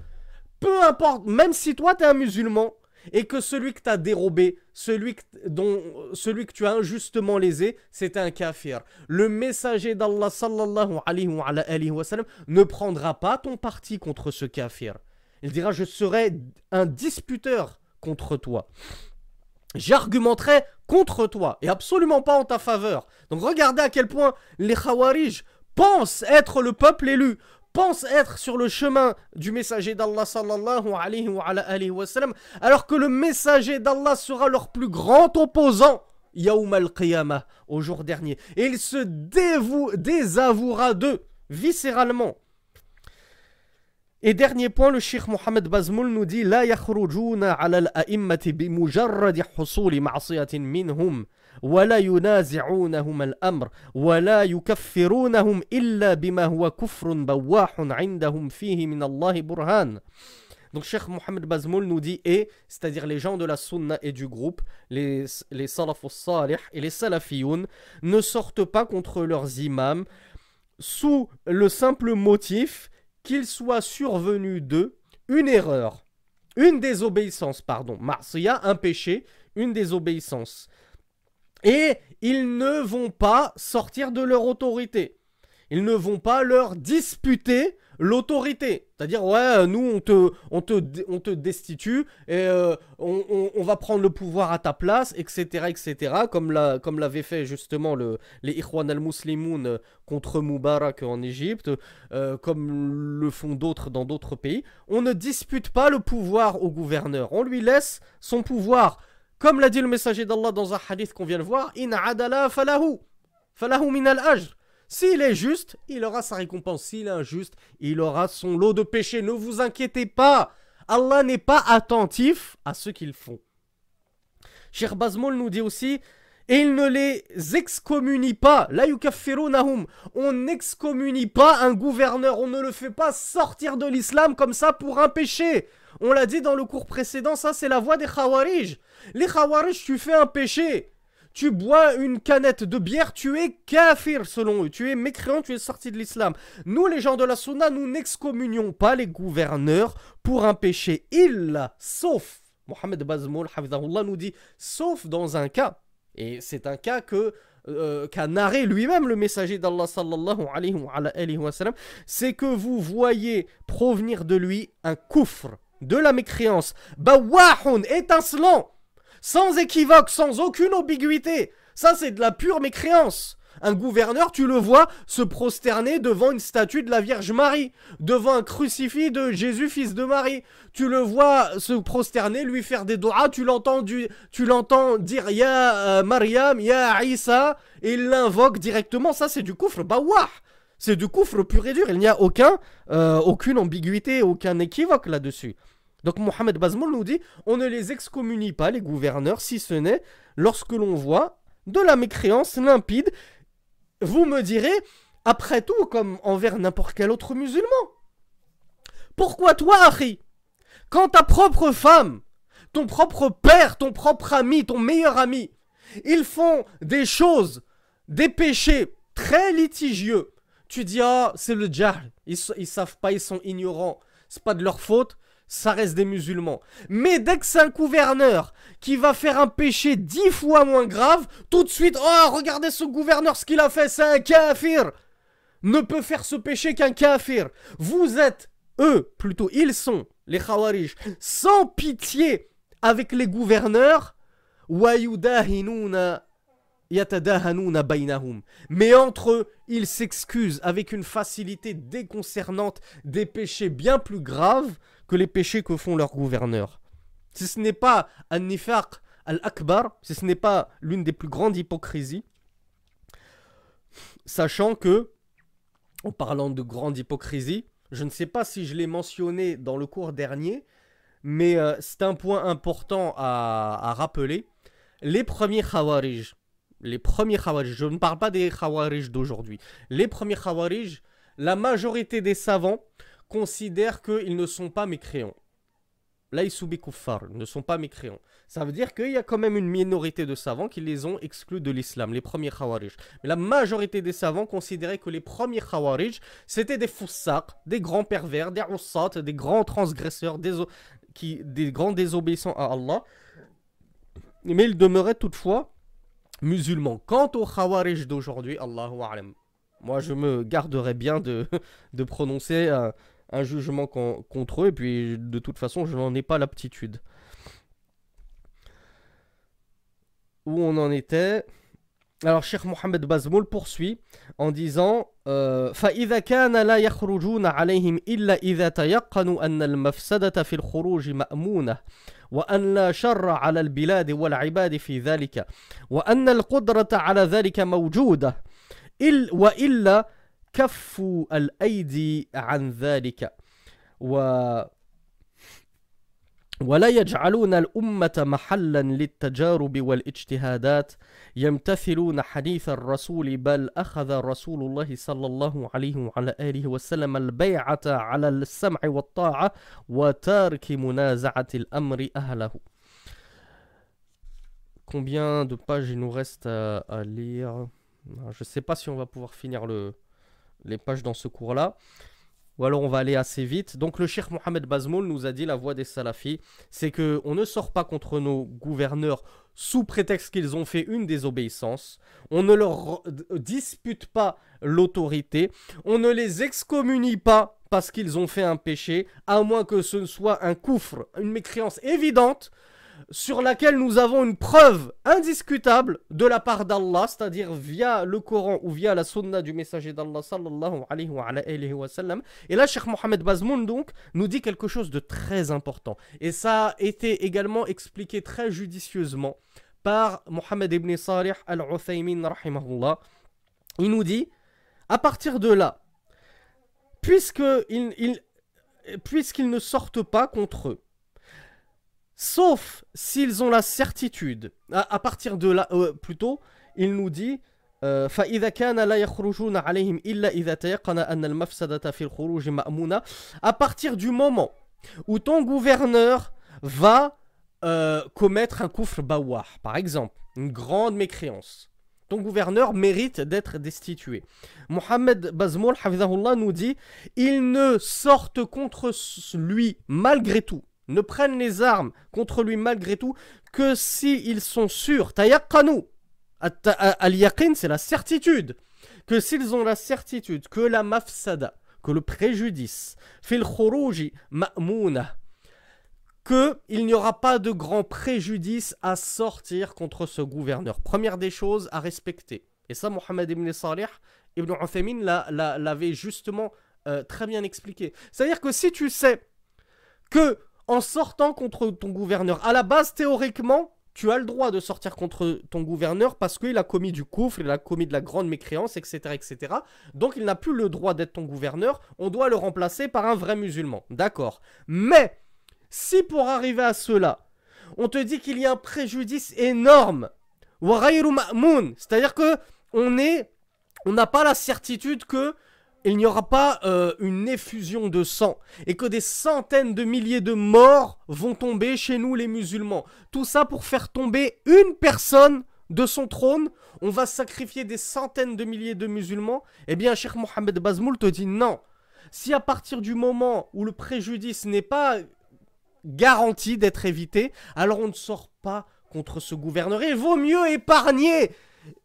Peu importe, même si toi tu es un musulman, et que celui que tu dérobé, celui que, dont, tu as injustement lésé, c'est un kafir. Le messager d'Allah sallallahu alayhi wa, ne prendra pas ton parti contre ce kafir. Il dira je serai un disputeur contre toi. J'argumenterai contre toi et absolument pas en ta faveur. Donc regardez à quel point les Khawarij pensent être le peuple élu, pensent être sur le chemin du messager d'Allah sallallahu alors que le messager d'Allah sera leur plus grand opposant. Yaoum al-Qiyamah, au jour dernier. Et il se désavouera d'eux, viscéralement. Et dernier point, le Cheikh Mohamed Bazmoul nous dit La yakhrujuna ala al-a'immati bi mujarradi husuli minhum. ولا ينازعونهم الأمر ولا يكفرونهم إلا بما هو كفر بواح عندهم فيه من الله برهان Donc Cheikh Mohamed Bazmoul nous dit et, c'est-à-dire les gens de la sunna et du groupe, les, les salafus salih et les salafiyoun, ne sortent pas contre leurs imams sous le simple motif qu'il soit survenu d'eux une erreur, une désobéissance, pardon, marsiya, un péché, une désobéissance. Et ils ne vont pas sortir de leur autorité. Ils ne vont pas leur disputer l'autorité. C'est-à-dire, ouais, nous, on te, on te, on te destitue et euh, on, on, va prendre le pouvoir à ta place, etc., etc., comme, la, comme l'avait fait justement le, les Ikhwan al-Muslimoun contre Moubarak en Égypte, euh, comme le font d'autres dans d'autres pays. On ne dispute pas le pouvoir au gouverneur. On lui laisse son pouvoir. Comme l'a dit le messager d'Allah dans un hadith qu'on vient de voir, In adala falahu. Falahu min al-ajr. S'il est juste, il aura sa récompense. S'il est injuste, il aura son lot de péchés. Ne vous inquiétez pas. Allah n'est pas attentif à ce qu'ils font. Cheikh Bazmoul nous dit aussi et il ne les excommunie pas. La yukaffirunahum. On n'excommunie pas un gouverneur. On ne le fait pas sortir de l'islam comme ça pour un péché. On l'a dit dans le cours précédent, ça c'est la voie des Khawarij. Les Khawarij, tu fais un péché. Tu bois une canette de bière, tu es kafir selon eux. Tu es mécréant, tu es sorti de l'islam. Nous, les gens de la Sunna, nous n'excommunions pas les gouverneurs pour un péché. Il, sauf, Mohamed Bazmoul, nous dit, sauf dans un cas. Et c'est un cas que euh, qu'a narré lui-même le messager d'Allah sallallahu alayhi wa sallam, c'est que vous voyez provenir de lui un coufre, de la mécréance, bawahun, étincelant, sans équivoque, sans aucune ambiguïté. Ça, c'est de la pure mécréance. Un gouverneur, tu le vois se prosterner devant une statue de la Vierge Marie, devant un crucifix de Jésus, fils de Marie. Tu le vois se prosterner, lui faire des doigts, tu l'entends tu l'entends dire Ya euh, Mariam, Ya Isa, et il l'invoque directement. Ça, c'est du coufre, bah C'est du coufre pur et dur. Il n'y a aucun, euh, aucune ambiguïté, aucun équivoque là-dessus. Donc Mohamed Bazmoul nous dit on ne les excommunie pas, les gouverneurs, si ce n'est lorsque l'on voit de la mécréance limpide. Vous me direz, après tout, comme envers n'importe quel autre musulman. Pourquoi toi, Harry Quand ta propre femme, ton propre père, ton propre ami, ton meilleur ami, ils font des choses, des péchés très litigieux, tu dis, ah, c'est le djahl, ils, ils savent pas, ils sont ignorants, c'est pas de leur faute, ça reste des musulmans. Mais dès que c'est un gouverneur qui va faire un péché dix fois moins grave, tout de suite, oh, regardez ce gouverneur, ce qu'il a fait, c'est un kafir. Ne peut faire ce péché qu'un kafir. Vous êtes, eux, plutôt, ils sont, les khawarij, sans pitié avec les gouverneurs. Mais entre eux, ils s'excusent avec une facilité déconcernante des péchés bien plus graves que les péchés que font leurs gouverneurs. Si ce n'est pas al-nifaq al-akbar, si ce n'est pas l'une des plus grandes hypocrisies, sachant que, en parlant de grande hypocrisie, je ne sais pas si je l'ai mentionné dans le cours dernier, mais euh, c'est un point important à, à, rappeler. Les premiers Khawarij, les premiers Khawarij, je ne parle pas des Khawarij d'aujourd'hui, les premiers Khawarij, la majorité des savants considèrent qu'ils ne sont pas mécréants. ne sont pas mécréants. Ça veut dire qu'il y a quand même une minorité de savants qui les ont exclus de l'islam, les premiers Khawarij. Mais la majorité des savants considéraient que les premiers Khawarij, c'était des foussaq, des grands pervers, des roussat, des grands transgresseurs, des, qui, des grands désobéissants à Allah. Mais ils demeuraient toutefois musulmans. Quant aux Khawarij d'aujourd'hui, Allahu A'lam. Moi, je me garderais bien de, de prononcer un jugement contre eux, et puis de toute façon, je n'en ai pas l'aptitude. Où on en était alors, Cheikh Mohamed Bazmoul poursuit en disant فإذا كان لا يخرجون عليهم إلا إذا تيقنوا أن المفسدة في الخروج مأمونة وأن لا شر على البلاد والعباد في ذلك وأن القدرة على ذلك موجودة إل وإلا كفوا الأيدي عن ذلك. و ولا يجعلون الأمة محلا للتجارب والاجتهادات. يمتثلون حديث الرسول بل أخذ رسول الله صلى الله عليه وعلى آله وسلم البيعة على السمع والطاعة وتارك منازعة الأمر أهله. Combien de pages il nous reste à, à lire? Je ne sais pas si on va pouvoir finir le, les pages dans ce cours-là. Ou alors on va aller assez vite. Donc le Cheikh Mohamed Bazmoul nous a dit la voix des salafis, c'est que on ne sort pas contre nos gouverneurs sous prétexte qu'ils ont fait une désobéissance. On ne leur dispute pas l'autorité. On ne les excommunie pas parce qu'ils ont fait un péché, à moins que ce ne soit un coufre, une mécréance évidente sur laquelle nous avons une preuve indiscutable de la part d'Allah, c'est-à-dire via le Coran ou via la sunna du messager d'Allah sallallahu alayhi wa. Et là, Cheikh Mohamed Bazmoun donc nous dit quelque chose de très important. Et ça a été également expliqué très judicieusement par Mohamed ibn Salih al-Uthaymin rahimahullah. Il nous dit, à partir de là, puisqu'ils il, ne sortent pas contre eux, Sauf s'ils ont la certitude. À, partir de là, euh, plutôt, il nous dit à partir du moment où ton gouverneur va euh, commettre un kufr bawah, par exemple, une grande mécréance, ton gouverneur mérite d'être destitué. Mohamed Bazmoul nous dit ils ne sortent contre lui malgré tout ne prennent les armes contre lui malgré tout que s'ils ils sont sûrs, tayaqqanu, al-yaqin c'est la certitude, que s'ils ont la certitude que la mafsada, que le préjudice, fil khuruji ma'mouna, que il n'y aura pas de grand préjudice à sortir contre ce gouverneur. Première des choses à respecter. Et ça, Mohamed ibn Salih, ibn Uthaymin l'avait justement euh, très bien expliqué. C'est-à-dire que si tu sais que en sortant contre ton gouverneur. À la base, théoriquement, tu as le droit de sortir contre ton gouverneur parce qu'il a commis du coufre, il a commis de la grande mécréance, etc. etc. Donc il n'a plus le droit d'être ton gouverneur, on doit le remplacer par un vrai musulman. D'accord. Mais, si pour arriver à cela, on te dit qu'il y a un préjudice énorme, c'est-à-dire que on est, on n'a pas la certitude que il n'y aura pas euh, une effusion de sang et que des centaines de milliers de morts vont tomber chez nous les musulmans. Tout ça pour faire tomber une personne de son trône. On va sacrifier des centaines de milliers de musulmans. Eh bien, Cheikh Mohamed Bazmoul te dit non. Si à partir du moment où le préjudice n'est pas garanti d'être évité, alors on ne sort pas contre ce gouverneur. Il vaut mieux épargner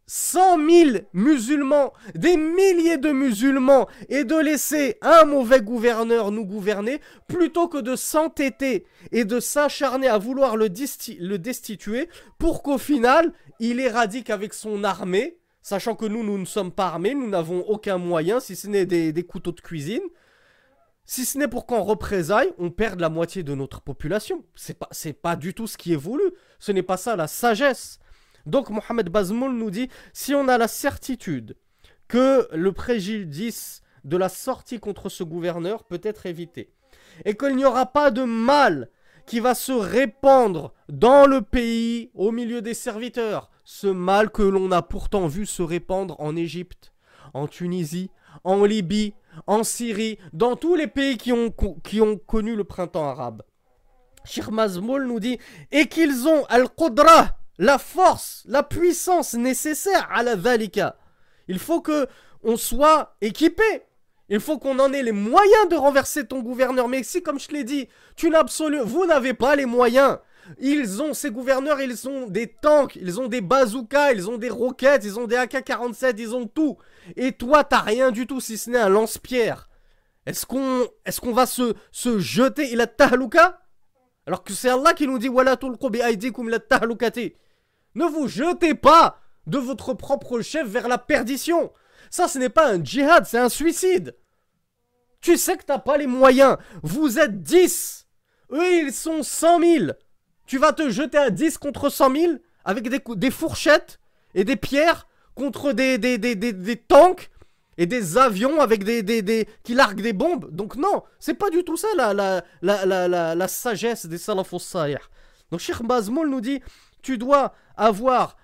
100 000 musulmans, des milliers de musulmans, et de laisser un mauvais gouverneur nous gouverner, plutôt que de s'entêter et de s'acharner à vouloir le, destituer, pour qu'au final, il éradique avec son armée, sachant que nous, nous ne sommes pas armés, nous n'avons aucun moyen, si ce n'est des, couteaux de cuisine, si ce n'est pour qu'en représailles, on perde la moitié de notre population. C'est pas, pas du tout ce qui est voulu. Ce n'est pas ça la sagesse. Donc Mohamed Bazmoul nous dit, si on a la certitude que le préjudice de la sortie contre ce gouverneur peut être évité, et qu'il n'y aura pas de mal qui va se répandre dans le pays au milieu des serviteurs, ce mal que l'on a pourtant vu se répandre en Égypte, en Tunisie, en Libye, en Syrie, dans tous les pays qui ont, connu le printemps arabe. Sheikh Mazmoul nous dit et qu'ils ont al-qudra, la force, la puissance nécessaire à la dhalika. Il faut que on soit équipé. Il faut qu'on en ait les moyens de renverser ton gouverneur. Mais si, comme je l'ai dit, tu n'as vous n'avez pas les moyens. Ils ont, ces gouverneurs, ils ont des tanks, ils ont des bazookas, ils ont des roquettes, ils ont des AK-47, ils ont tout. Et toi, t'as rien du tout, si ce n'est un lance-pierre. Est-ce qu'on va se, jeter? Il a tahluka Alors que c'est Allah qui nous dit Wala Ne vous jetez pas de votre propre chef vers la perdition. Ça, ce n'est pas un djihad, c'est un suicide. Tu sais que t'as pas les moyens. Vous êtes 10. Eux, ils sont 100 000. Tu vas te jeter à 10 contre 100 000 avec des, fourchettes et des pierres contre des, des, tanks et des avions avec des, qui larguent des bombes. Donc non, c'est pas du tout ça la, sagesse des salafos. Donc Sheikh Bazmoul nous dit, tu dois avoir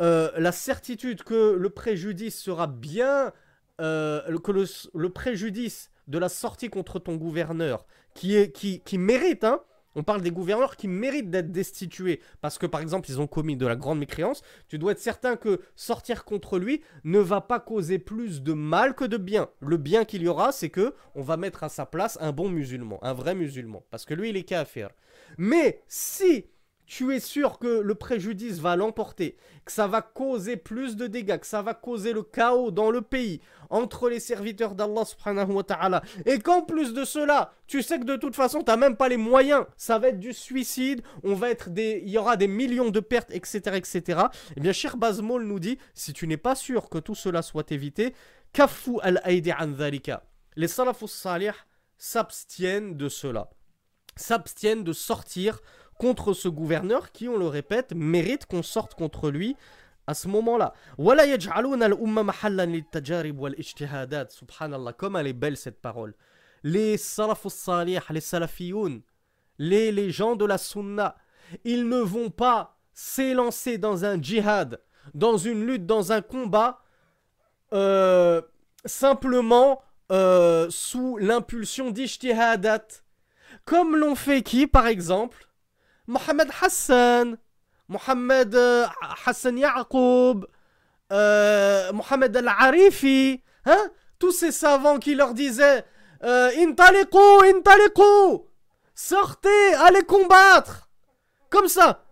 euh, la certitude que le préjudice sera bien, euh, que le, préjudice de la sortie contre ton gouverneur, qui, est, qui, qui mérite, hein, on parle des gouverneurs qui méritent d'être destitués parce que par exemple ils ont commis de la grande mécréance. Tu dois être certain que sortir contre lui ne va pas causer plus de mal que de bien. Le bien qu'il y aura, c'est que on va mettre à sa place un bon musulman, un vrai musulman, parce que lui il est kafir. Mais si tu es sûr que le préjudice va l'emporter, que ça va causer plus de dégâts, que ça va causer le chaos dans le pays, entre les serviteurs d'Allah subhanahu wa ta'ala, et qu'en plus de cela, tu sais que de toute façon, tu n'as même pas les moyens, ça va être du suicide, on va être des, il y aura des millions de pertes, etc., etc. Eh bien, Cher Bazmol nous dit, si tu n'es pas sûr que tout cela soit évité, kafu al-aidi an Les salafus salih s'abstiennent de cela, s'abstiennent de sortir contre ce gouverneur qui, on le répète, mérite qu'on sorte contre lui à ce moment-là. Subhanallah, comme elle est belle cette parole. Les salafus salih, les salafiyoun, les, les gens de la sunna, ils ne vont pas s'élancer dans un djihad, dans une lutte, dans un combat, euh, simplement euh, sous l'impulsion d'ijtihadat. Comme l'ont fait qui, par exemple Mohamed Hassan, Mohamed euh, Hassan Yaqub, euh, Mohamed Al-Arifi, hein? tous ces savants qui leur disaient euh, Intaliqou, Intaliqou, sortez, allez combattre. Comme ça,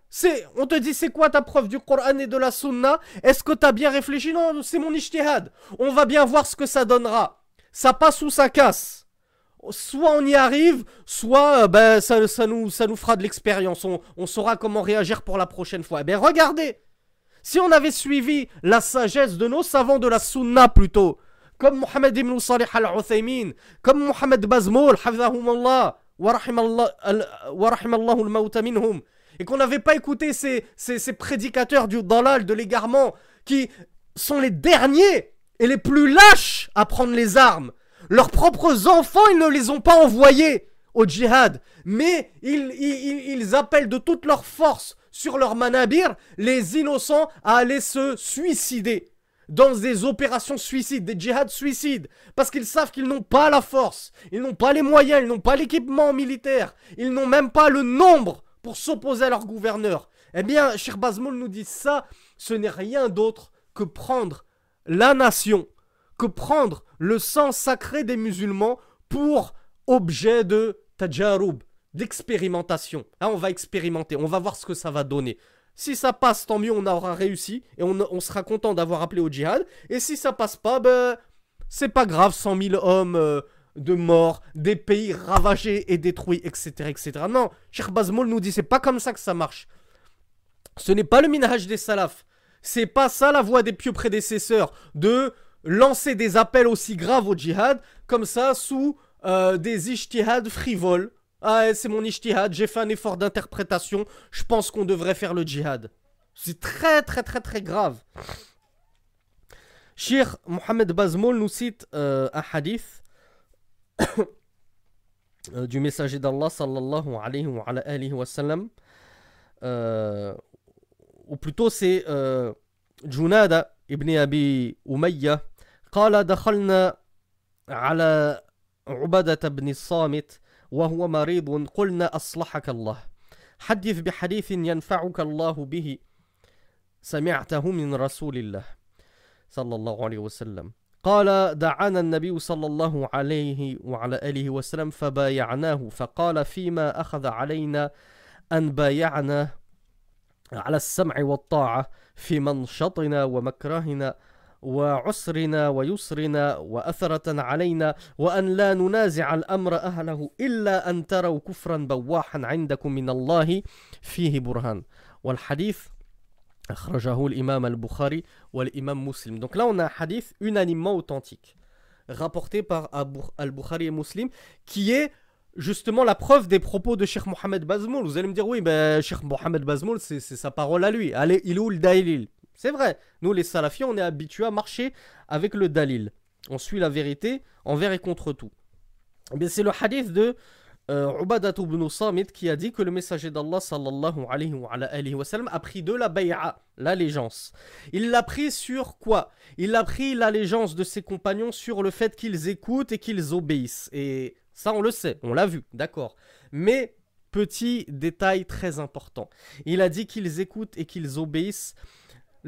on te dit c'est quoi ta preuve du Coran et de la Sunna? Est-ce que tu as bien réfléchi? Non, c'est mon ijtihad. On va bien voir ce que ça donnera. Ça passe ou ça casse soit on y arrive, soit euh, ben, ça, nous, ça nous fera de l'expérience. On, saura comment réagir pour la prochaine fois. Eh bien, regardez Si on avait suivi la sagesse de nos savants de la Sunna plutôt, comme Mohamed ibn Salih al-Uthaymin, comme Mohamed Bazmoul, wa al minhum, et qu'on n'avait pas écouté ces, ces, ces prédicateurs du dalal, de l'égarement, qui sont les derniers et les plus lâches à prendre les armes leurs propres enfants, ils ne les ont pas envoyés au djihad. Mais ils, appellent de toute leur force sur leur manabir les innocents à aller se suicider dans des opérations suicides, des djihad suicides, parce qu'ils savent qu'ils n'ont pas la force, ils n'ont pas les moyens, ils n'ont pas l'équipement militaire, ils n'ont même pas le nombre pour s'opposer à leur gouverneur. Eh bien, Shir Bazmoul nous dit ça, ce n'est rien d'autre que prendre la nation, que prendre le sang sacré des musulmans pour objet de tajaroub, d'expérimentation. On va expérimenter, on va voir ce que ça va donner. Si ça passe, tant mieux, on aura réussi et on, sera content d'avoir appelé au djihad. Et si ça passe pas, ben, c'est pas grave, 100 000 hommes euh, de morts, des pays ravagés et détruits, etc. etc. Non, Cheikh Bazmoul nous dit, c'est pas comme ça que ça marche. Ce n'est pas le minhaj des salafs. C'est pas ça la voie des pieux prédécesseurs de lancer des appels aussi graves au djihad, comme ça, sous euh, des ijtihad frivoles. Ah, c'est mon ijtihad, j'ai fait un effort d'interprétation, je pense qu'on devrait faire le djihad. C'est très, très, très, très grave. Shir Mohamed Bazmoul nous cite euh, un hadith euh, du messager d'Allah sallallahu alayhi wa, alayhi wa sallam. ou plutôt c'est Junada ibn Abi Umayya قال دخلنا على عبادة بن الصامت وهو مريض. قلنا أصلحك الله. حدث بحديث ينفعك الله به. سمعته من رسول الله صلى الله عليه وسلم. قال دعانا النبي صلى الله عليه وعلى آله وسلم فبايعناه فقال فيما أخذ علينا أن بايعنا على السمع والطاعة في منشطنا ومكرهنا وعسرنا ويسرنا وأثرة علينا وأن لا ننازع الأمر أهله إلا أن تروا كفرا بواحا عندكم من الله فيه برهان والحديث أخرجه الإمام البخاري والإمام مسلم Donc là on a un unanimement authentique rapporté par Al-Bukhari et Muslim qui est justement la preuve des propos de Cheikh Mohamed Bazmoul. Vous allez me dire, oui, ben, Cheikh Mohamed Bazmoul, c'est sa parole à lui. Allez, il est où le dalil C'est vrai. Nous, les salafis, on est habitués à marcher avec le dalil. On suit la vérité envers et contre tout. Eh c'est le hadith de euh, ibn Samit qui a dit que le messager d'Allah sallallahu alayhi wa sallam, a pris de la bay'a, l'allégeance. Il l'a pris sur quoi? Il a pris l'allégeance de ses compagnons sur le fait qu'ils écoutent et qu'ils obéissent. Et ça, on le sait, on l'a vu, d'accord. Mais, petit détail très important, il a dit qu'ils écoutent et qu'ils obéissent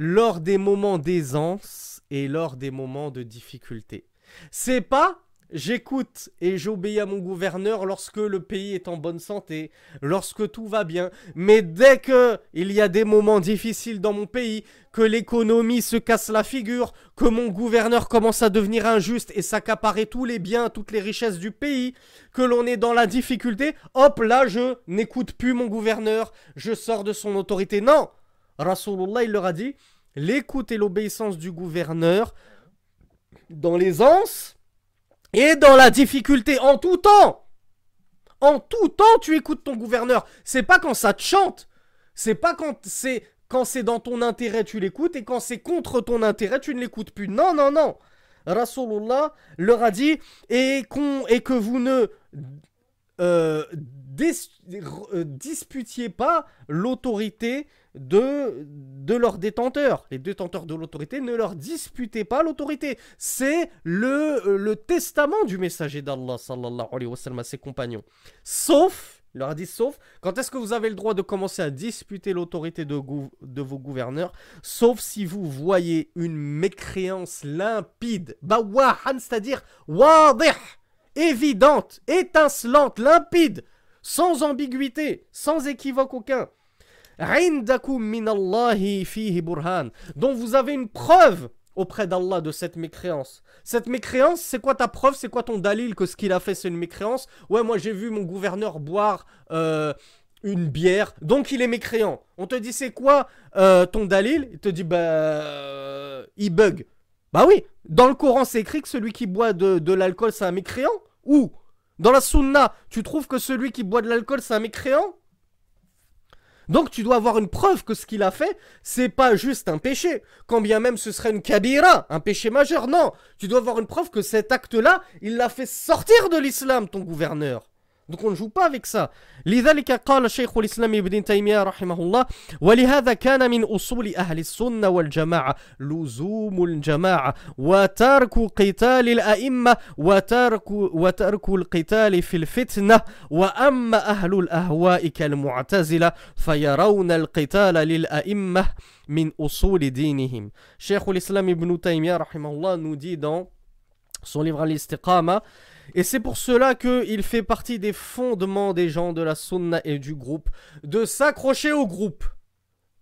lors des moments d'aisance et lors des moments de difficulté. C'est pas J'écoute et j'obéis à mon gouverneur lorsque le pays est en bonne santé, lorsque tout va bien. Mais dès que il y a des moments difficiles dans mon pays, que l'économie se casse la figure, que mon gouverneur commence à devenir injuste et s'accaparer tous les biens, toutes les richesses du pays, que l'on est dans la difficulté, hop là je n'écoute plus mon gouverneur, je sors de son autorité. Non Rasulullah il leur a dit, l'écoute et l'obéissance du gouverneur dans l'aisance et dans la difficulté, en tout temps. En tout temps, tu écoutes ton gouverneur. C'est pas quand ça te chante. C'est pas quand c'est quand c'est dans ton intérêt, tu l'écoutes, et quand c'est contre ton intérêt, tu ne l'écoutes plus. Non, non, non. Rasulullah leur a dit et, et que vous ne euh, euh, disputiez pas l'autorité de, de leurs détenteurs. Les détenteurs de l'autorité ne leur disputez pas l'autorité. C'est le, euh, le testament du messager d'Allah sallallahu alayhi wa sallam à ses compagnons. Sauf, il leur a dit sauf, quand est-ce que vous avez le droit de commencer à disputer l'autorité de, de vos gouverneurs? Sauf si vous voyez une mécréance limpide, bawahan, c'est-à-dire wadih, évidente, étincelante, limpide, sans ambiguïté, sans équivoque aucun dont vous avez une preuve auprès d'Allah de cette mécréance. Cette mécréance, c'est quoi ta preuve? C'est quoi ton dalil que ce qu'il a fait c'est une mécréance? Ouais, moi j'ai vu mon gouverneur boire euh, une bière, donc il est mécréant. On te dit c'est quoi euh, ton dalil? Il te dit bah euh, il bug. Bah oui, dans le Coran c'est écrit que celui qui boit de, de l'alcool c'est un mécréant? Ou dans la Sunna, tu trouves que celui qui boit de l'alcool c'est un mécréant? Donc tu dois avoir une preuve que ce qu'il a fait, c'est pas juste un péché, quand bien même ce serait une kabira, un péché majeur. Non, tu dois avoir une preuve que cet acte-là, il l'a fait sortir de l'islam, ton gouverneur. Donc on ne joue pas avec ça. لذلك قال شيخ الإسلام ابن تيمية رحمه الله ولهذا كان من أصول أهل السنة والجماعة لزوم الجماعة وترك قتال الأئمة وترك, وترك القتال في الفتنة وأما أهل الأهواء كالمعتزلة فيرون القتال للأئمة من أصول دينهم شيخ الإسلام ابن تيمية رحمه الله dit dans son livre Al-Istiqama Et c'est pour cela qu'il fait partie des fondements des gens de la sunna et du groupe de s'accrocher au groupe.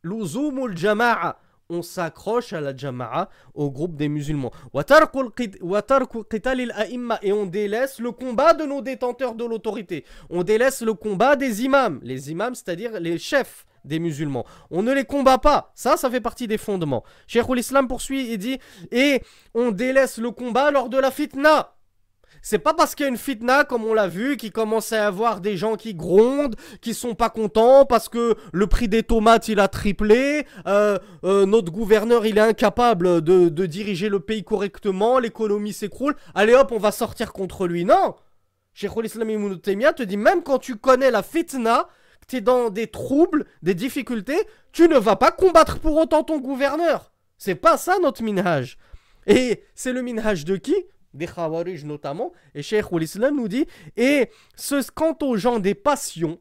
L'uzumul jama'a. On s'accroche à la jama'a, au groupe des musulmans. Et on délaisse le combat de nos détenteurs de l'autorité. On délaisse le combat des imams. Les imams, c'est-à-dire les chefs des musulmans. On ne les combat pas. Ça, ça fait partie des fondements. Cheikh l'Islam poursuit et dit Et on délaisse le combat lors de la fitna. C'est pas parce qu'il y a une fitna, comme on l'a vu, qui commence à avoir des gens qui grondent, qui sont pas contents parce que le prix des tomates il a triplé, euh, euh, notre gouverneur il est incapable de, diriger le pays correctement, l'économie s'écroule, allez hop, on va sortir contre lui. Non Cheikh Islam Ibn te dit même quand tu connais la fitna, que tu es dans des troubles, des difficultés, tu ne vas pas combattre pour autant ton gouverneur. C'est pas ça notre minhaj. Et c'est le minhaj de qui? Des Khawarij notamment, et Cheikh l'Islam nous dit, et ce, quant aux gens des passions,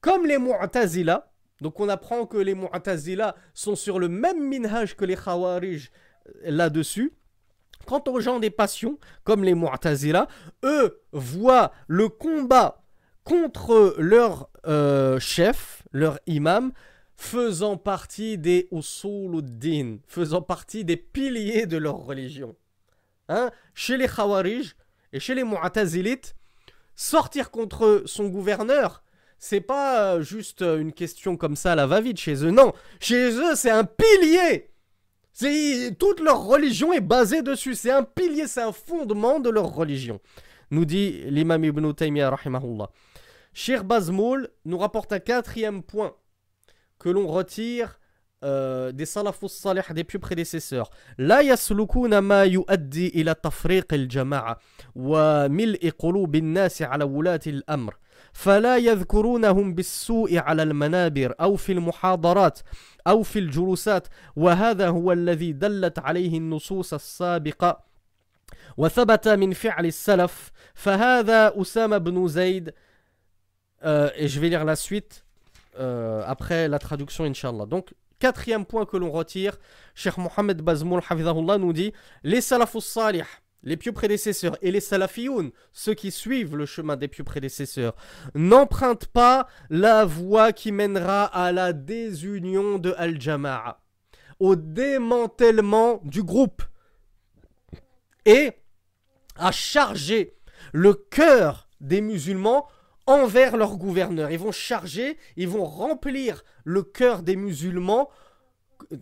comme les Mu'tazila, donc on apprend que les Mu'tazila sont sur le même minhaj que les Khawarij euh, là-dessus, Quant aux gens des passions, comme les Mu'tazila, eux voient le combat contre leur euh, chef, leur imam, faisant partie des usuluddin, faisant partie des piliers de leur religion. Hein chez les Khawarij et chez les Mu'tazilites, sortir contre son gouverneur, c'est pas euh, juste une question comme ça la va-vite chez eux. Non, chez eux, c'est un pilier. Toute leur religion est basée dessus. C'est un pilier, c'est un fondement de leur religion. Nous dit l'imam Ibn Taymiyyah, rahimahullah. Shir Bazmoul nous rapporte un quatrième point que l'on retire دي سلف الصالح دي بيو بريديسيسور لا يسلكون ما يؤدي إلى تفريق الجماعه وملء قلوب الناس على ولاة الامر فلا يذكرونهم بالسوء على المنابر أو في المحاضرات أو في الجلوسات وهذا هو الذي دلت عليه النصوص السابقه وثبت من فعل السلف فهذا اسامه بن زيد أه, je vais lire la suite euh, après la traduction inshallah. Donc quatrième point que l'on retire, Cheikh Mohamed Bazmoul Hafizahullah nous dit Les salafus salih, les pieux prédécesseurs, et les salafiyoun, ceux qui suivent le chemin des pieux prédécesseurs, n'empruntent pas la voie qui mènera à la désunion de Al-Jama'a, au démantèlement du groupe, et à charger le cœur des musulmans envers leur gouverneur. Ils vont charger, ils vont remplir le cœur des musulmans,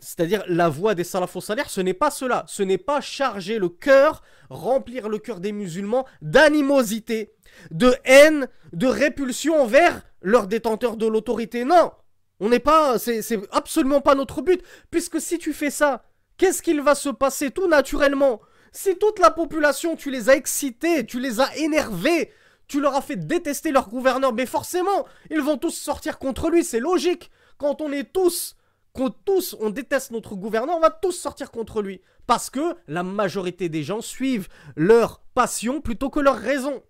c'est-à-dire la voie des salafos salaires, ce n'est pas cela. Ce n'est pas charger le cœur, remplir le cœur des musulmans d'animosité, de haine, de répulsion envers leurs détenteurs de l'autorité. Non, on n'est pas, c'est absolument pas notre but, puisque si tu fais ça, qu'est-ce qu'il va se passer tout naturellement? Si toute la population, tu les as excités, tu les as énervés, tu leur as fait détester leur gouverneur, mais forcément, ils vont tous sortir contre lui, c'est logique. Quand on est tous, quand tous on déteste notre gouverneur, on va tous sortir contre lui. Parce que la majorité des gens suivent leur passion plutôt que leur raison.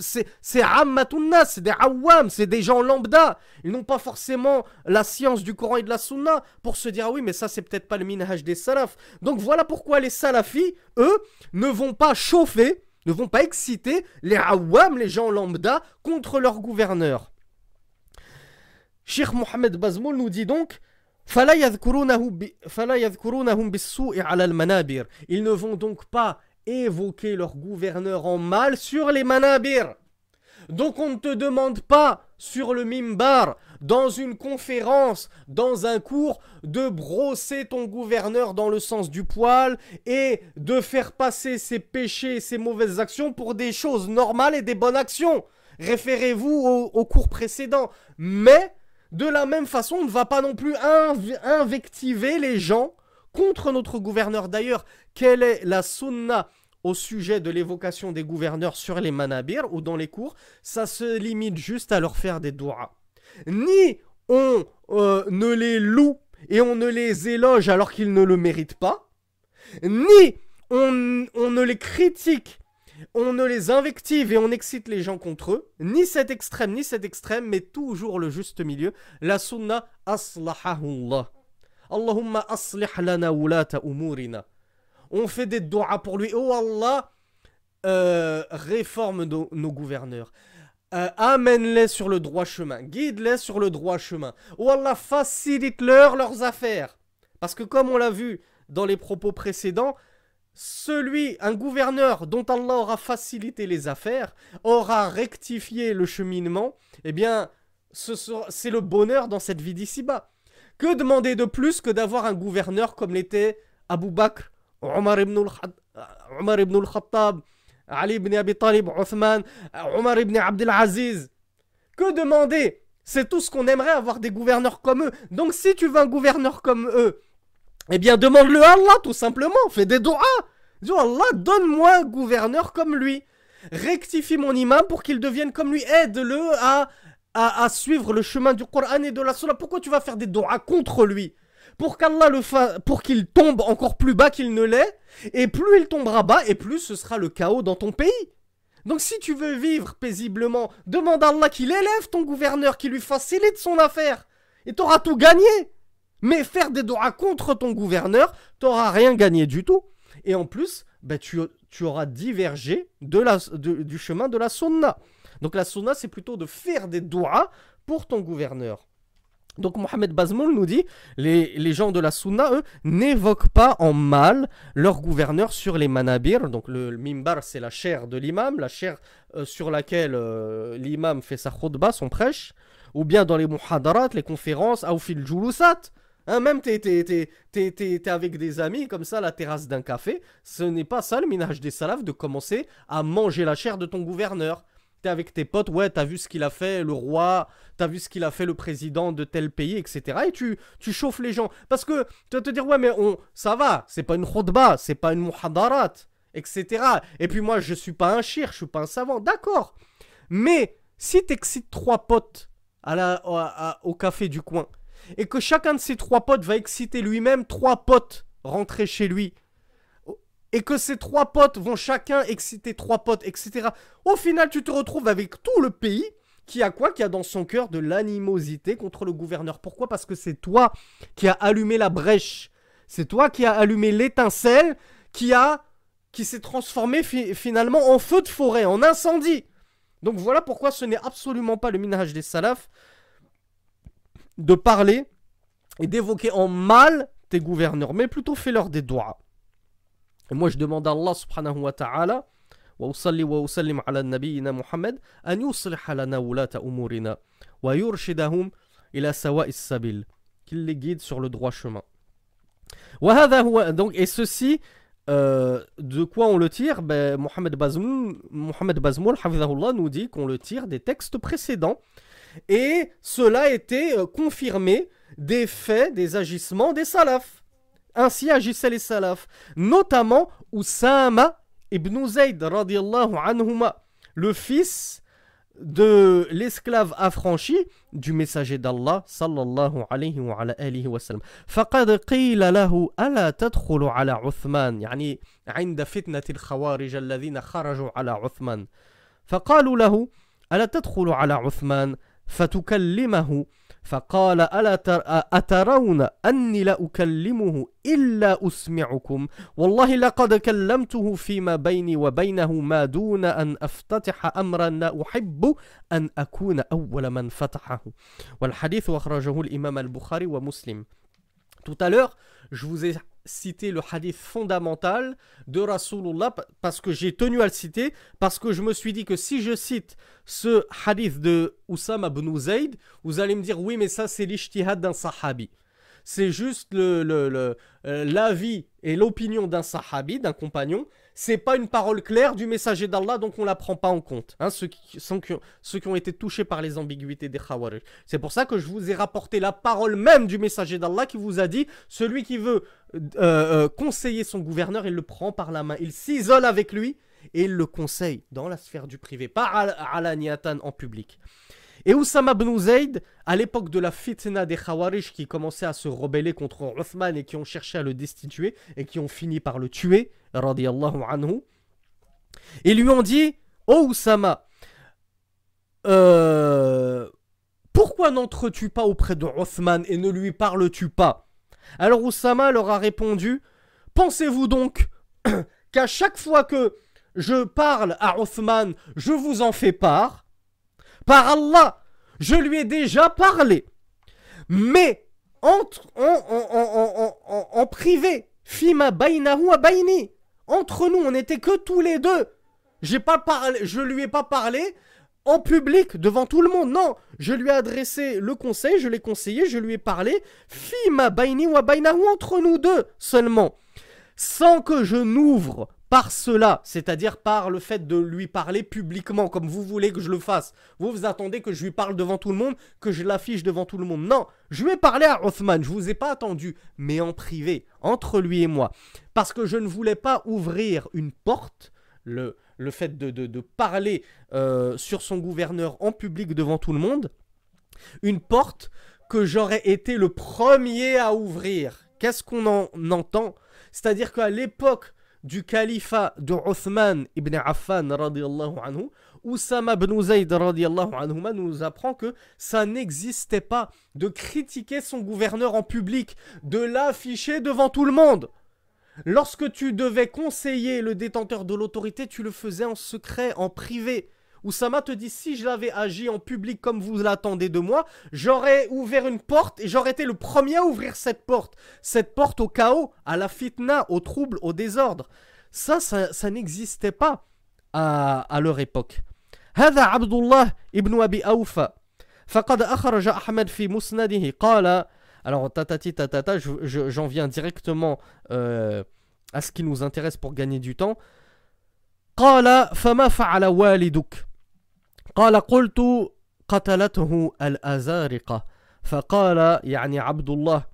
C'est Ammatounas, c'est des Awam, c'est des gens lambda. Ils n'ont pas forcément la science du Coran et de la Sunna pour se dire ah oui, mais ça c'est peut-être pas le minhaj des salafs. Donc voilà pourquoi les salafis, eux, ne vont pas chauffer ne vont pas exciter les awam, les gens lambda, contre leur gouverneur. Cheikh Mohamed Bazmoul nous dit donc ils ne vont donc pas évoquer leur gouverneur en mal sur les manabir. Donc on ne te demande pas sur le mimbar, dans une conférence, dans un cours, de brosser ton gouverneur dans le sens du poil et de faire passer ses péchés, ses mauvaises actions pour des choses normales et des bonnes actions. Référez-vous au, cours précédent. Mais, de la même façon, on ne va pas non plus invectiver les gens contre notre gouverneur. D'ailleurs, quelle est la sunna au sujet de l'évocation des gouverneurs sur les manabir ou dans les cours, ça se limite juste à leur faire des doigts. Ni on euh, ne les loue et on ne les éloge alors qu'ils ne le méritent pas, ni on, ne les critique, on ne les invective et on excite les gens contre eux, ni cet extrême, ni cet extrême, mais toujours le juste milieu. La sunna aslahahullah. Allahumma aslih lana wulata umurina on fait des doigts pour lui. Oh Allah, euh, réforme nos, gouverneurs. Euh, amène-les sur le droit chemin. Guide-les sur le droit chemin. Oh Allah, facilite-leur leurs affaires. Parce que comme on l'a vu dans les propos précédents, celui, un gouverneur dont Allah aura facilité les affaires, aura rectifié le cheminement, eh bien, c'est le bonheur dans cette vie d'ici-bas. Que demander de plus que d'avoir un gouverneur comme l'était Abu Bakr Omar ibn al-Khattab, Ali ibn Abi Talib, Othman, Omar ibn Abdel Aziz. Que demander? C'est tout ce qu'on aimerait avoir des gouverneurs comme eux. Donc si tu veux un gouverneur comme eux, eh bien demande-le à Allah tout simplement. Fais des doigts. Dis Allah, donne-moi un gouverneur comme lui. Rectifie mon imam pour qu'il devienne comme lui. Aide-le à, à, suivre le chemin du Coran et de la Sunna. Pourquoi tu vas faire des doigts contre lui? Pour qu'Allah le pour qu'il tombe encore plus bas qu'il ne l'est, et plus il tombera bas, et plus ce sera le chaos dans ton pays. Donc si tu veux vivre paisiblement, demande à Allah qu'il élève ton gouverneur, qu'il lui facilite son affaire, et t'auras tout gagné. Mais faire des doigts contre ton gouverneur, t'auras rien gagné du tout. Et en plus, ben, tu, auras divergé du chemin de la sunna. Donc la sunna, c'est plutôt de faire des doigts pour ton gouverneur. Donc Mohamed Bazmoul nous dit, les, les gens de la Sunna, eux, n'évoquent pas en mal leur gouverneur sur les manabir. Donc le, mimbar, c'est la chair de l'imam, la chair euh, sur laquelle euh, l'imam fait sa khutbah, son prêche. Ou bien dans les muhadarat, les conférences, ou fil julusat. Hein, même t'es, t'es, avec des amis comme ça à la terrasse d'un café. Ce n'est pas ça le minage des salafs de commencer à manger la chair de ton gouverneur avec tes potes, ouais, t'as vu ce qu'il a fait le roi, t'as vu ce qu'il a fait le président de tel pays, etc. Et tu, tu chauffes les gens. Parce que tu vas te dire, ouais, mais on, ça va, c'est pas une khutbah, c'est pas une muhadarat, etc. Et puis moi, je suis pas un chir, je suis pas un savant, d'accord. Mais si t'excites trois potes à la, au café du coin, et que chacun de ces trois potes va exciter lui-même trois potes rentrer chez lui, et que ces trois potes vont chacun exciter trois potes, etc. Au final, tu te retrouves avec tout le pays qui a quoi? Qui a dans son cœur de l'animosité contre le gouverneur. Pourquoi? Parce que c'est toi qui as allumé la brèche. C'est toi qui as allumé l'étincelle qui a qui s'est transformé finalement en feu de forêt, en incendie. Donc voilà pourquoi ce n'est absolument pas le minage des salafs de parler et d'évoquer en mal tes gouverneurs, mais plutôt fais-leur des doigts. Et moi, je demande à Allah subhanahu wa ta'ala, وأصلي وأسلم على نبينا محمد أن يصلح لنا ولاة أمورنا ويرشدهم إلى سواء السبيل qu'il les guide sur le droit chemin. وهذا هو donc et ceci euh, de quoi on le tire ben, Mohamed Bazmoul, Mohamed Bazmoul nous dit qu'on le tire des textes précédents et cela a été euh, confirmé des faits, des agissements des salafs. Ainsi agissaient les salafs, notamment Oussama ibn Zayd anhuma, le fils de l'esclave affranchi du messager d'Allah sallallahu alayhi wa ala alihi wa sallam. فقد قيل له ألا تدخل على عثمان يعني عند فتنة الخوارج الذين خرجوا على عثمان فقالوا له ألا تدخل على عثمان فتكلمه فقال ألا تر أترون أني لا أكلمه إلا أسمعكم؟ والله لقد كلمته فيما بيني وبينه ما دون أن أفتتح أمرا لا أحب أن أكون أول من فتحه. والحديث أخرجه الإمام البخاري ومسلم. Tout à l'heure, je vous ai citer le hadith fondamental de Rasulullah parce que j'ai tenu à le citer, parce que je me suis dit que si je cite ce hadith de Oussama ibn Zayd, vous allez me dire oui mais ça c'est l'ishtihad d'un sahabi. C'est juste l'avis le, euh, et l'opinion d'un sahabi, d'un compagnon, c'est pas une parole claire du messager d'Allah, donc on la prend pas en compte. Hein, ceux, qui, ont été touchés par les ambiguïtés des Khawarij. C'est pour ça que je vous ai rapporté la parole même du messager d'Allah qui vous a dit celui qui veut euh, euh, conseiller son gouverneur, il le prend par la main, il s'isole avec lui et il le conseille dans la sphère du privé, pas à, la niatan en public. Et Oussama ibn Zayd, à l'époque de la fitna des Khawarij qui commençaient à se rebeller contre Othman et qui ont cherché à le destituer et qui ont fini par le tuer, anhu, ils lui ont dit Oh Oussama, euh, pourquoi n'entres-tu pas auprès de Othman et ne lui parles-tu pas? Alors Oussama leur a répondu Pensez-vous donc qu'à chaque fois que je parle à Othman, je vous en fais part? Par Allah, je lui ai déjà parlé. Mais entre, en, privé, Fima bainahu a baini. Entre nous, on n'était que tous les deux. J'ai pas parlé, je lui ai pas parlé en public devant tout le monde. Non, je lui ai adressé le conseil, je l'ai conseillé, je lui ai parlé. Fima baini wa bainahu entre nous deux seulement, sans que je n'ouvre par cela, c'est-à-dire par le fait de lui parler publiquement, comme vous voulez que je le fasse. Vous, vous attendez que je lui parle devant tout le monde, que je l'affiche devant tout le monde. Non, je lui ai parlé à Othman, je vous ai pas attendu, mais en privé, entre lui et moi. Parce que je ne voulais pas ouvrir une porte, le, le fait de, de, parler euh, sur son gouverneur en public devant tout le monde, une porte que j'aurais été le premier à ouvrir. Qu'est-ce qu'on en entend? C'est-à-dire qu'à l'époque du califat de Uthman ibn Affan radiallahu anhu, Oussama ibn Zayd radiallahu anhu nous apprend que ça n'existait pas de critiquer son gouverneur en public, de l'afficher devant tout le monde. Lorsque tu devais conseiller le détenteur de l'autorité, tu le faisais en secret, en privé. Oussama te dit si je l'avais agi en public comme vous l'attendez de moi, j'aurais ouvert une porte et j'aurais été le premier à ouvrir cette porte. Cette porte au chaos, à la fitna, au trouble, au désordre. Ça, ça, n'existait pas à, à leur époque. هذا عبد الله ابن أبي أوفى فقد أخرج أحمد في مسنده قال alors tatati tatata j'en viens directement euh, à ce qui nous intéresse pour gagner du temps قال فما فعل والدك قال قلت قتلته الأزارقة. فقال يعني عبد الله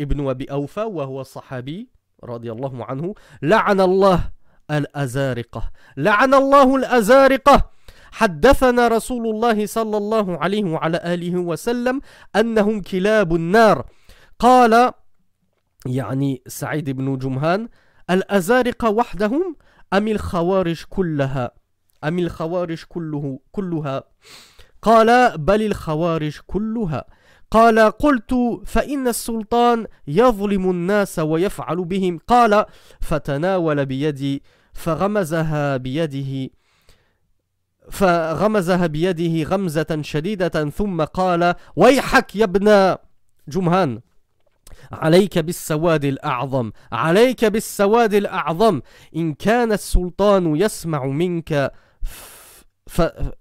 ابن أبي أوفى وهو صحابي رضي الله عنه لعن الله الأزارقة. لعن الله الأزارقة. حدثنا رسول الله صلى الله عليه وعلى آله وسلم أنهم كلاب النار. قال يعني سعيد بن جمهان الأزارقة وحدهم أم الخوارج كلها؟ أم الخوارج كله كلها؟ قال بل الخوارج كلها. قال قلت فإن السلطان يظلم الناس ويفعل بهم. قال فتناول بيدي فغمزها بيده فغمزها بيده غمزة شديدة. ثم قال ويحك يا ابن جمهان عليك بالسواد الأعظم عليك بالسواد الأعظم. إن كان السلطان يسمع منك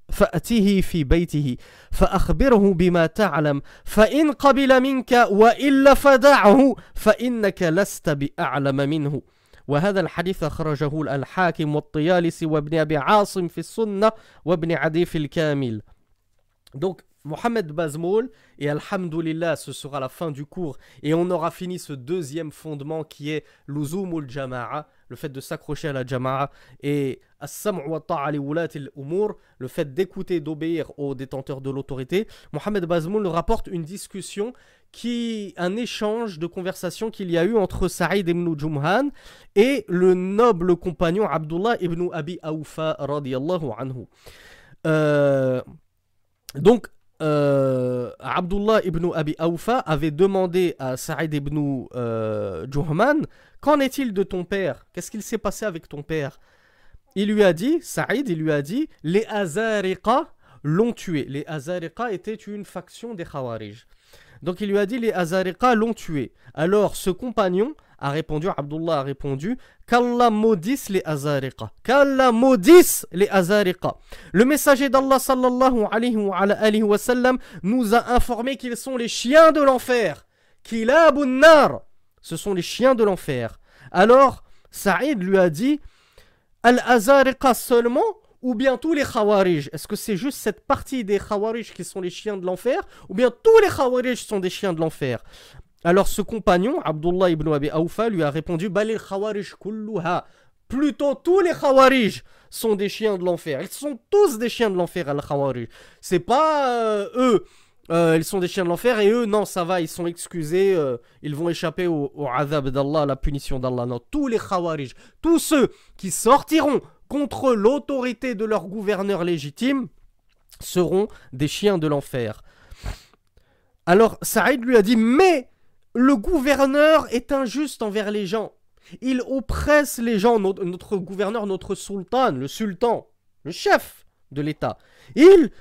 فأته في بيته فأخبره بما تعلم فإن قبل منك وإلا فدعه فإنك لست بأعلم منه. وهذا الحديث أخرجه الحاكم والطيالسي وابن أبي عاصم في السنة وابن عدي في الكامل. Donc, Mohamed Bazmoul, et Alhamdulillah, ce sera la fin du cours, et on aura fini ce deuxième fondement qui est l'uzumul jama'a, le fait de s'accrocher à la jama'a, et le fait d'écouter, d'obéir aux détenteurs de l'autorité. Mohamed Bazmoul rapporte une discussion qui un échange de conversation qu'il y a eu entre Saïd ibn Jumhan et le noble compagnon Abdullah ibn Abi radiyallahu anhu. Euh, donc euh, Abdullah ibn Abi Awfa avait demandé à Saïd ibn euh, Qu'en est-il de ton père? Qu'est-ce qu'il s'est passé avec ton père? Il lui a dit, Saïd, il lui a dit Les Azariqa l'ont tué. Les Azariqa étaient une faction des Khawarij. Donc il lui a dit les Azariqa l'ont tué. Alors ce compagnon a répondu, Abdullah a répondu, qu'Allah maudisse les Azariqa. Qu'Allah maudisse les Azariqa. Le messager d'Allah sallallahu alayhi wa, sallam nous a informé qu'ils sont les chiens de l'enfer. Kilabun nar. Ce sont les chiens de l'enfer. Alors Saïd lui a dit, Al-Azariqa seulement ou bien tous les Khawarij? Est-ce que c'est juste cette partie des Khawarij qui sont les chiens de l'enfer Ou bien tous les Khawarij sont des chiens de l'enfer? Alors ce compagnon, Abdullah ibn Abi Awfa, lui a répondu Balil Khawarij kulluha. Plutôt tous les Khawarij sont des chiens de l'enfer. Ils sont tous des chiens de l'enfer, al-Khawarij. C'est pas euh, eux. Euh, ils sont des chiens de l'enfer et eux, non, ça va, ils sont excusés, euh, ils vont échapper au, au d'Allah, la punition d'Allah. Non, tous les Khawarij, tous ceux qui sortiront contre l'autorité de leur gouverneur légitime seront des chiens de l'enfer. Alors Saïd lui a dit Mais le gouverneur est injuste envers les gens. Il oppresse les gens, notre, gouverneur, notre sultan, le sultan, le chef de l'État. Il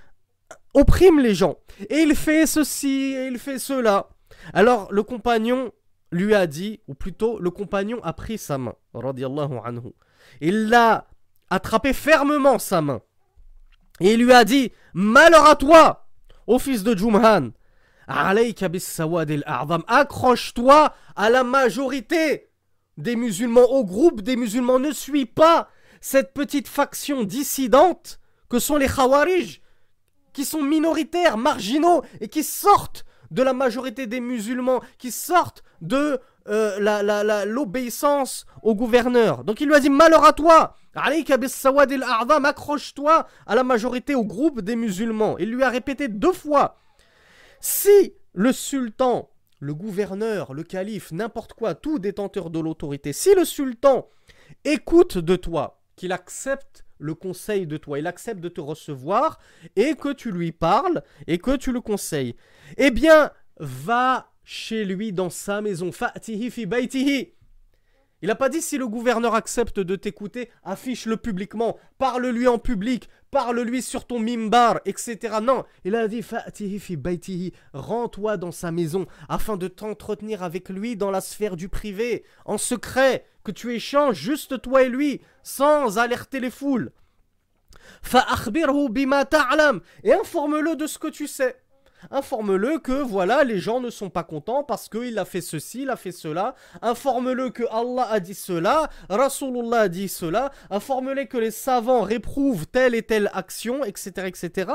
opprime les gens. Et il fait ceci, et il fait cela. Alors le compagnon lui a dit, ou plutôt le compagnon a pris sa main, anhu. Il l'a attrapé fermement sa main et il lui a dit Malheur à toi, ô fils de Jumhan, accroche-toi à la majorité des musulmans, au groupe des musulmans. Ne suis pas cette petite faction dissidente que sont les Khawarij, qui sont minoritaires, marginaux et qui sortent de la majorité des musulmans, qui sortent de euh, l'obéissance au gouverneur. Donc il lui a dit Malheur à toi accroche-toi à la majorité, au groupe des musulmans. Il lui a répété deux fois Si le sultan, le gouverneur, le calife, n'importe quoi, tout détenteur de l'autorité, si le sultan écoute de toi, qu'il accepte le conseil de toi, il accepte de te recevoir et que tu lui parles et que tu le conseilles, eh bien, va chez lui dans sa maison. Il n'a pas dit si le gouverneur accepte de t'écouter, affiche-le publiquement, parle-lui en public, parle-lui sur ton mimbar, etc. Non, il a dit Fa'tihi fi rends-toi dans sa maison afin de t'entretenir avec lui dans la sphère du privé, en secret, que tu échanges juste toi et lui, sans alerter les foules. Et informe-le de ce que tu sais informe-le que voilà, les gens ne sont pas contents parce qu'il a fait ceci, il a fait cela. Informe-le que Allah a dit cela, Rasulullah a dit cela. Informe-le que les savants réprouvent telle et telle action, etc. etc.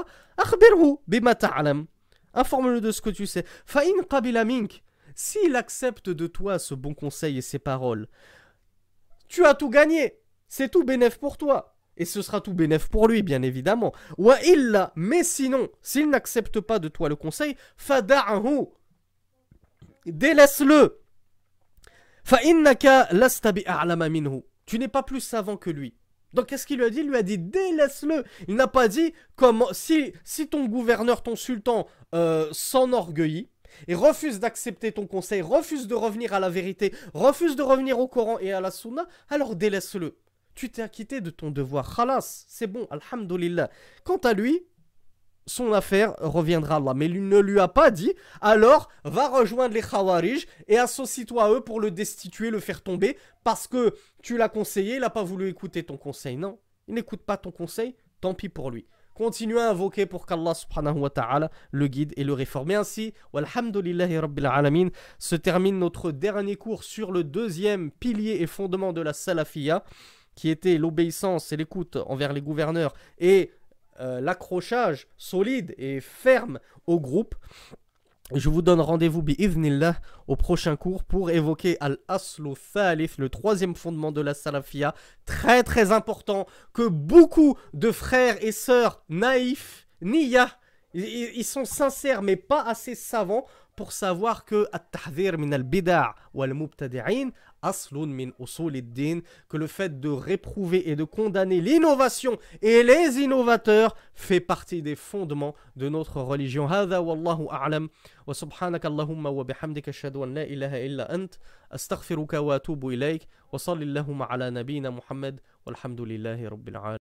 Informe-le de ce que tu sais. Fa'in qabila mink. S'il accepte de toi ce bon conseil et ces paroles, tu as tout gagné. C'est tout bénéf pour toi et ce sera tout bénéf pour lui, bien évidemment. Wa illa, mais sinon, s'il n'accepte pas de toi le conseil, fada'ahu, délaisse-le. Fa innaka a'lama minhu. Tu n'es pas plus savant que lui. Donc qu'est-ce qu'il lui a dit? Il lui a dit délaisse-le. Il n'a pas dit comment si si ton gouverneur, ton sultan euh, s'enorgueillit et refuse d'accepter ton conseil, refuse de revenir à la vérité, refuse de revenir au Coran et à la Sunna, alors délaisse-le tu t'es acquitté de ton devoir. Khalas, c'est bon, alhamdulillah. Quant à lui, son affaire reviendra à Allah. Mais il ne lui a pas dit, alors va rejoindre les Khawarij et associe-toi à eux pour le destituer, le faire tomber, parce que tu l'as conseillé, il n'a pas voulu écouter ton conseil. Non, il n'écoute pas ton conseil, tant pis pour lui. Continuez à invoquer pour qu'Allah subhanahu wa ta'ala le guide et le réforme. Et ainsi, walhamdulillahi rabbil alamin, se termine notre dernier cours sur le deuxième pilier et fondement de la salafiyya qui était l'obéissance et l'écoute envers les gouverneurs et euh, l'accrochage solide et ferme au groupe. Je vous donne rendez-vous bi'idhnillah au prochain cours pour évoquer al-aslu thalith, le troisième fondement de la salafia, très très important que beaucoup de frères et sœurs naïfs, niya, ils sont sincères mais pas assez savants pour savoir que at-tahdhir min al-bida' wal-mubtadi'in asloun min que le fait de réprouver et de condamner l'innovation et les innovateurs fait partie des fondements de notre religion. Hada wallahu a'lam wa subhanaka allahumma wa bihamdika ashhadu an la ilaha illa ant astaghfiruka wa atubu ilayk wa sallallahu ala nabiyyina Muhammad walhamdulillahi rabbil alamin.